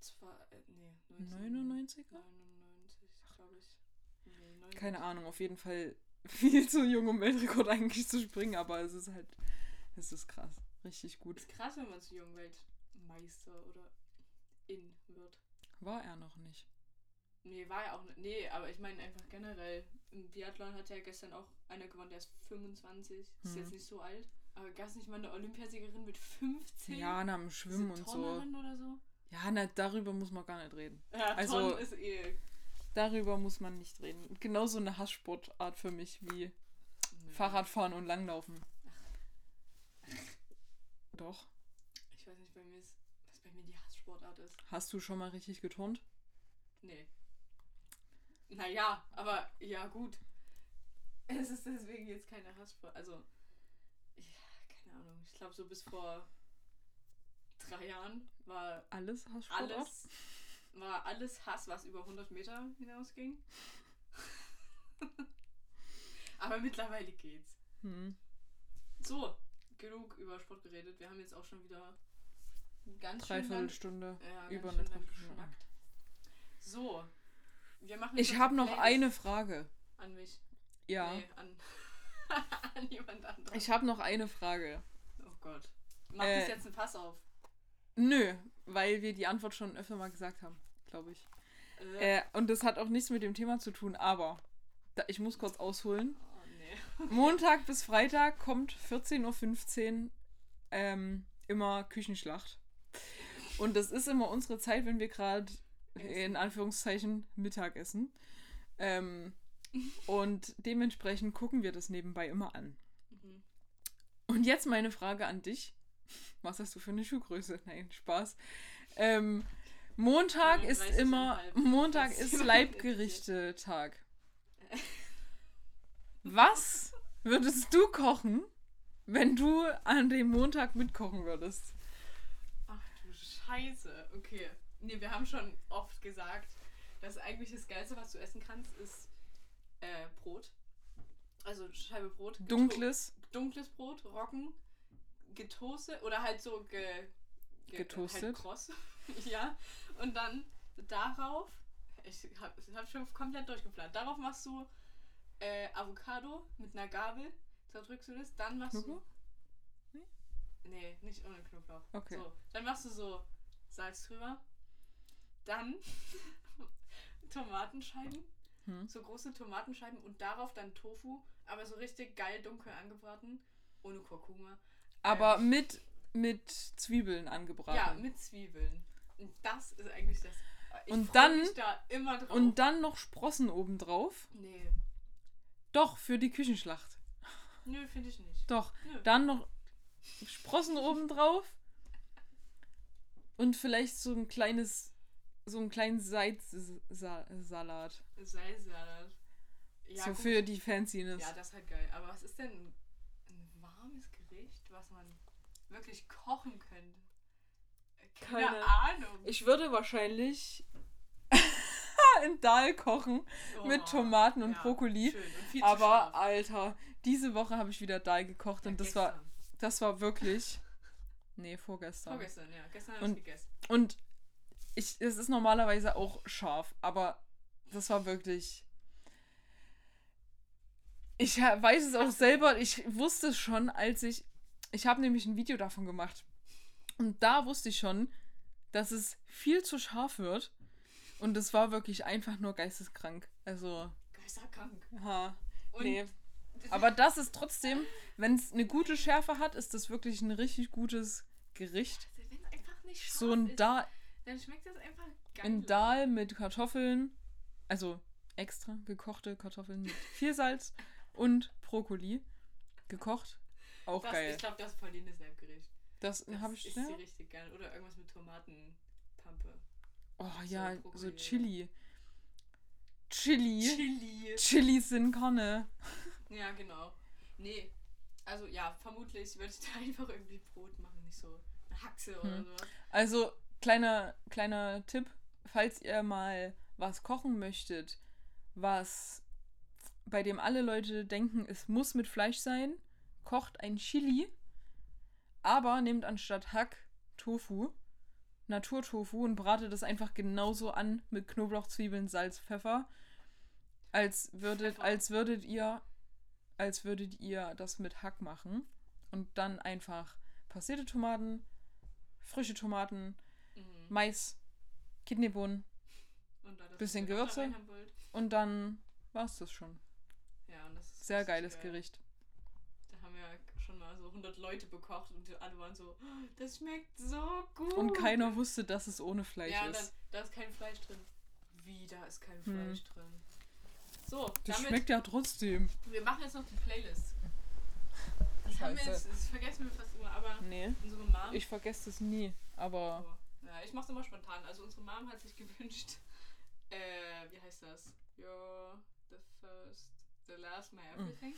Zwar, äh, nee, 99er? 99, glaube ich. Nee, 99. Keine Ahnung, auf jeden Fall viel zu jung, um Weltrekord eigentlich zu springen, aber es ist halt. Es ist krass. Richtig gut. Ist krass, wenn man zu jung Weltmeister oder in wird. War er noch nicht. Nee, war ja auch nicht. Nee, aber ich meine einfach generell. Im Biathlon hat ja gestern auch einer gewonnen, der ist 25. Ist Hm. jetzt nicht so alt. Aber gab es nicht mal eine Olympiasiegerin mit 15? Ja, nach dem Schwimmen und so. Oder so? Ja, na, darüber muss man gar nicht reden. Ja, Also- also, ist eh. Darüber muss man nicht reden. Genauso eine Hasssportart für mich wie Nö. Fahrradfahren und Langlaufen. Doch. Ich weiß nicht, bei mir ist, was bei mir die Hasssportart ist. Hast du schon mal richtig geturnt? Nee. Naja, aber ja, gut. Es ist deswegen jetzt keine Hasssport. Also, ja, keine Ahnung. Ich glaube, so bis vor drei Jahren war Alles Hasssportart? alles, war alles Hass, was über 100 Meter hinausging. aber mittlerweile geht's. Hm. So, genug über Sport geredet. Wir haben jetzt auch schon wieder ganz schön lang, Dreiviertelstunde. ja, über eine schön Dreiviertelstunde. geschnackt. So, wir machen Ich habe noch eine Frage. an mich. Ja. Nee, an, an jemand anderen. Ich habe noch eine Frage. oh Gott. Mach Äh, das jetzt ein Pass auf. Nö, weil wir die Antwort schon öfter mal gesagt haben, glaube ich. Äh, Äh, und das hat auch nichts mit dem Thema zu tun, aber da, ich muss kurz ausholen. oh, nee. Montag bis Freitag kommt 14.15 Uhr ähm, immer Küchenschlacht. Und das ist immer unsere Zeit, wenn wir gerade in Anführungszeichen Mittag essen. Ähm, und dementsprechend gucken wir das nebenbei immer an. Mhm. Und jetzt meine Frage an dich. Was hast du für eine Schuhgröße? Nein, Spaß. Ähm, Montag ist 39,5. immer, Montag ist ist Leibgerichte-Tag. Was würdest du kochen, wenn du an dem Montag mitkochen würdest? Ach du Scheiße. Okay. Nee, wir haben schon oft gesagt, dass eigentlich das Geilste, was du essen kannst, ist äh, Brot. Also Scheibe Brot. Dunkles? Dunkles Brot, Roggen, getoastet oder halt so ge, ge, Getoastet. Halt kross. ja. Und dann darauf, ich hab, ich hab schon komplett durchgeplant. Darauf machst du äh, Avocado mit einer Gabel. Zerdrückst du das. Dann machst Knoblauch? du. Nee, nicht ohne Knoblauch. Okay. So, dann machst du so Salz drüber. Dann Tomatenscheiben. Hm. So große Tomatenscheiben und darauf dann Tofu, aber so richtig geil dunkel angebraten. Ohne Kurkuma. Aber mit, mit Zwiebeln angebraten. Ja, mit Zwiebeln. Und das ist eigentlich das. Ich Und dann- mich da immer drauf. Und dann noch Sprossen obendrauf. Nee. Doch, für die Küchenschlacht. Nö, finde ich nicht. Doch. Nö. Dann noch Sprossen obendrauf. Und vielleicht so ein kleines, so einen kleinen Seitsalat. Salzsalat. Ja, so gut. für die Fanciness. Ja, das ist halt geil. Aber was ist denn ein, ein warmes Gericht, was man wirklich kochen könnte? Keine, Keine- Ahnung. ich würde wahrscheinlich in Dahl kochen mit Oh, Tomaten und ja, Brokkoli. und Aber. Alter, diese Woche habe ich wieder Dahl gekocht Ja, und das war, gestern. das war wirklich Nee, vorgestern. Vorgestern, ja. Gestern habe Und- ich gegessen. Und ich, es ist normalerweise auch scharf, aber das war wirklich. Ich weiß es auch selber, ich wusste es schon, als ich. Ich habe nämlich ein Video davon gemacht. Und da wusste ich schon, dass es viel zu scharf wird. Und es war wirklich einfach nur geisteskrank. Also, Geisterkrank. ha. Und Nee. Aber das ist trotzdem, wenn es eine gute Schärfe hat, ist das wirklich ein richtig gutes Gericht. wenn es einfach nicht scharf So ein ist, da dann schmeckt das einfach geil. Ein Dahl mit Kartoffeln, also extra gekochte Kartoffeln mit viel Salz und Brokkoli. Gekocht. Auch das, geil. Ich glaube, das ist Paulines Selbstgericht. Das Das habe ich. ist Ja? sie richtig geil. Oder irgendwas mit Tomatenpampe. Oh so ja, so Brokkoli. Chili. Chili. Chili. Chilis in Kanne. Ja, genau. Nee. Also ja, vermutlich würde ich da einfach irgendwie Brot machen, nicht so eine Haxe oder Hm. sowas. Also, kleiner, kleiner Tipp, falls ihr mal was kochen möchtet, was bei dem alle Leute denken, es muss mit Fleisch sein, kocht ein Chili, aber nehmt anstatt Hack Tofu, Naturtofu und bratet das einfach genauso an mit Knoblauch, Zwiebeln, Salz, Pfeffer, als würdet, Pfeffer. als würdet ihr, als würdet ihr das mit Hack machen und dann einfach passierte Tomaten, frische Tomaten, Mhm. Mais, Kidneybohnen bisschen Gewürze. und dann war's das schon. Ja, und das ist Sehr geiles geil. Gericht. Da haben wir schon mal so 100 Leute bekocht und alle waren so, "Oh, das schmeckt so gut. Und keiner wusste, dass es ohne Fleisch Ja, ist. da ist kein Fleisch drin. Wie, da ist kein Hm. Fleisch drin. So, Das damit, schmeckt ja trotzdem. wir machen jetzt noch die Playlist. Das haben wir jetzt, das vergessen wir fast immer, aber Nee, unsere Mom... ich vergesse das nie. Aber Oh, ja, ich mach's immer spontan. Also unsere Mom hat sich gewünscht, äh, wie heißt das? You're the first, the last, my everything.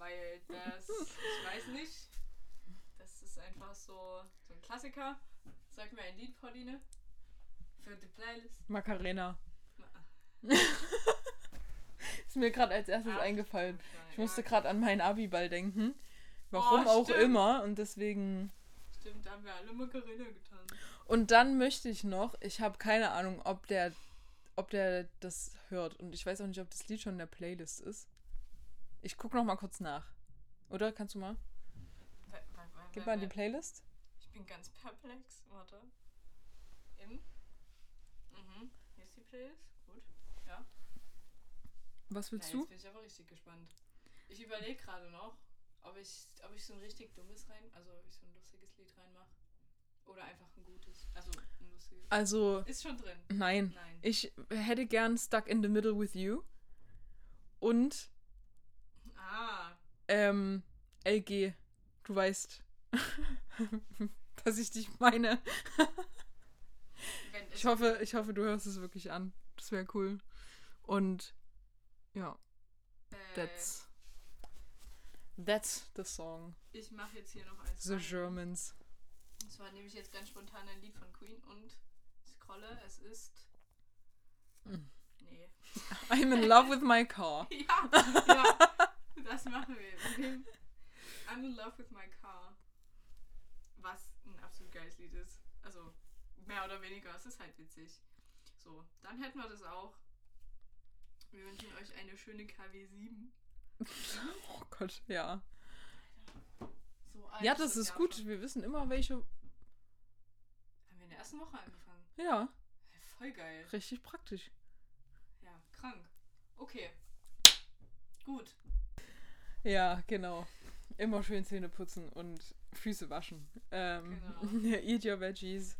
Weil das, ich weiß nicht, das ist einfach so, so ein Klassiker. Sag mir ein Lied, Pauline. Für die Playlist. Macarena. Na, Ist mir gerade als erstes ach, eingefallen. Ich musste gerade an meinen Abiball denken. Warum Oh, auch immer. Und deswegen. Stimmt, da haben wir alle Macarena getan. Und dann möchte ich noch, ich habe keine Ahnung, ob der, ob der das hört. Und ich weiß auch nicht, ob das Lied schon in der Playlist ist. Ich gucke noch mal kurz nach. Oder kannst du mal? Wa- wa- wa- Gib mal die Playlist. Ich bin ganz perplex. Warte. In. Mhm. Hier ist die Playlist. Gut. Ja. Was willst ja, du? Jetzt bin ich aber richtig gespannt. Ich überlege gerade noch, ob ich, ob ich so ein richtig dummes rein, also ob ich so ein lustiges Lied reinmache. Oder einfach ein gutes. Also ein lustiges. Also, Ist schon drin. nein. Nein. Ich hätte gern Stuck in the Middle with You. Und. Ähm, LG. Du weißt, dass ich dich meine. Ich hoffe, ich hoffe, du hörst es wirklich an. Das wäre cool. Und ja, äh, that's that's the song. Ich mache jetzt hier noch eins. The. Germans. Und zwar nehme ich jetzt ganz spontan ein Lied von Queen und scrolle. Es ist. Mm. Nee. I'm in love with my car. Ja, ja, das machen wir. nehmen I'm in love with my car. Was ein absolut geiles Lied ist. Also, mehr oder weniger. Es ist halt witzig. So, dann hätten wir das auch. Wir wünschen euch eine schöne KW7. Oh Gott, ja. So Ja, das ist gut. schon. Wir wissen immer, welche. Haben wir in der ersten Woche angefangen. Ja, voll geil. richtig praktisch. Ja, krank. Okay. Gut. Ja, genau. Immer schön Zähne putzen und Füße waschen. Ähm, Genau. eat your veggies.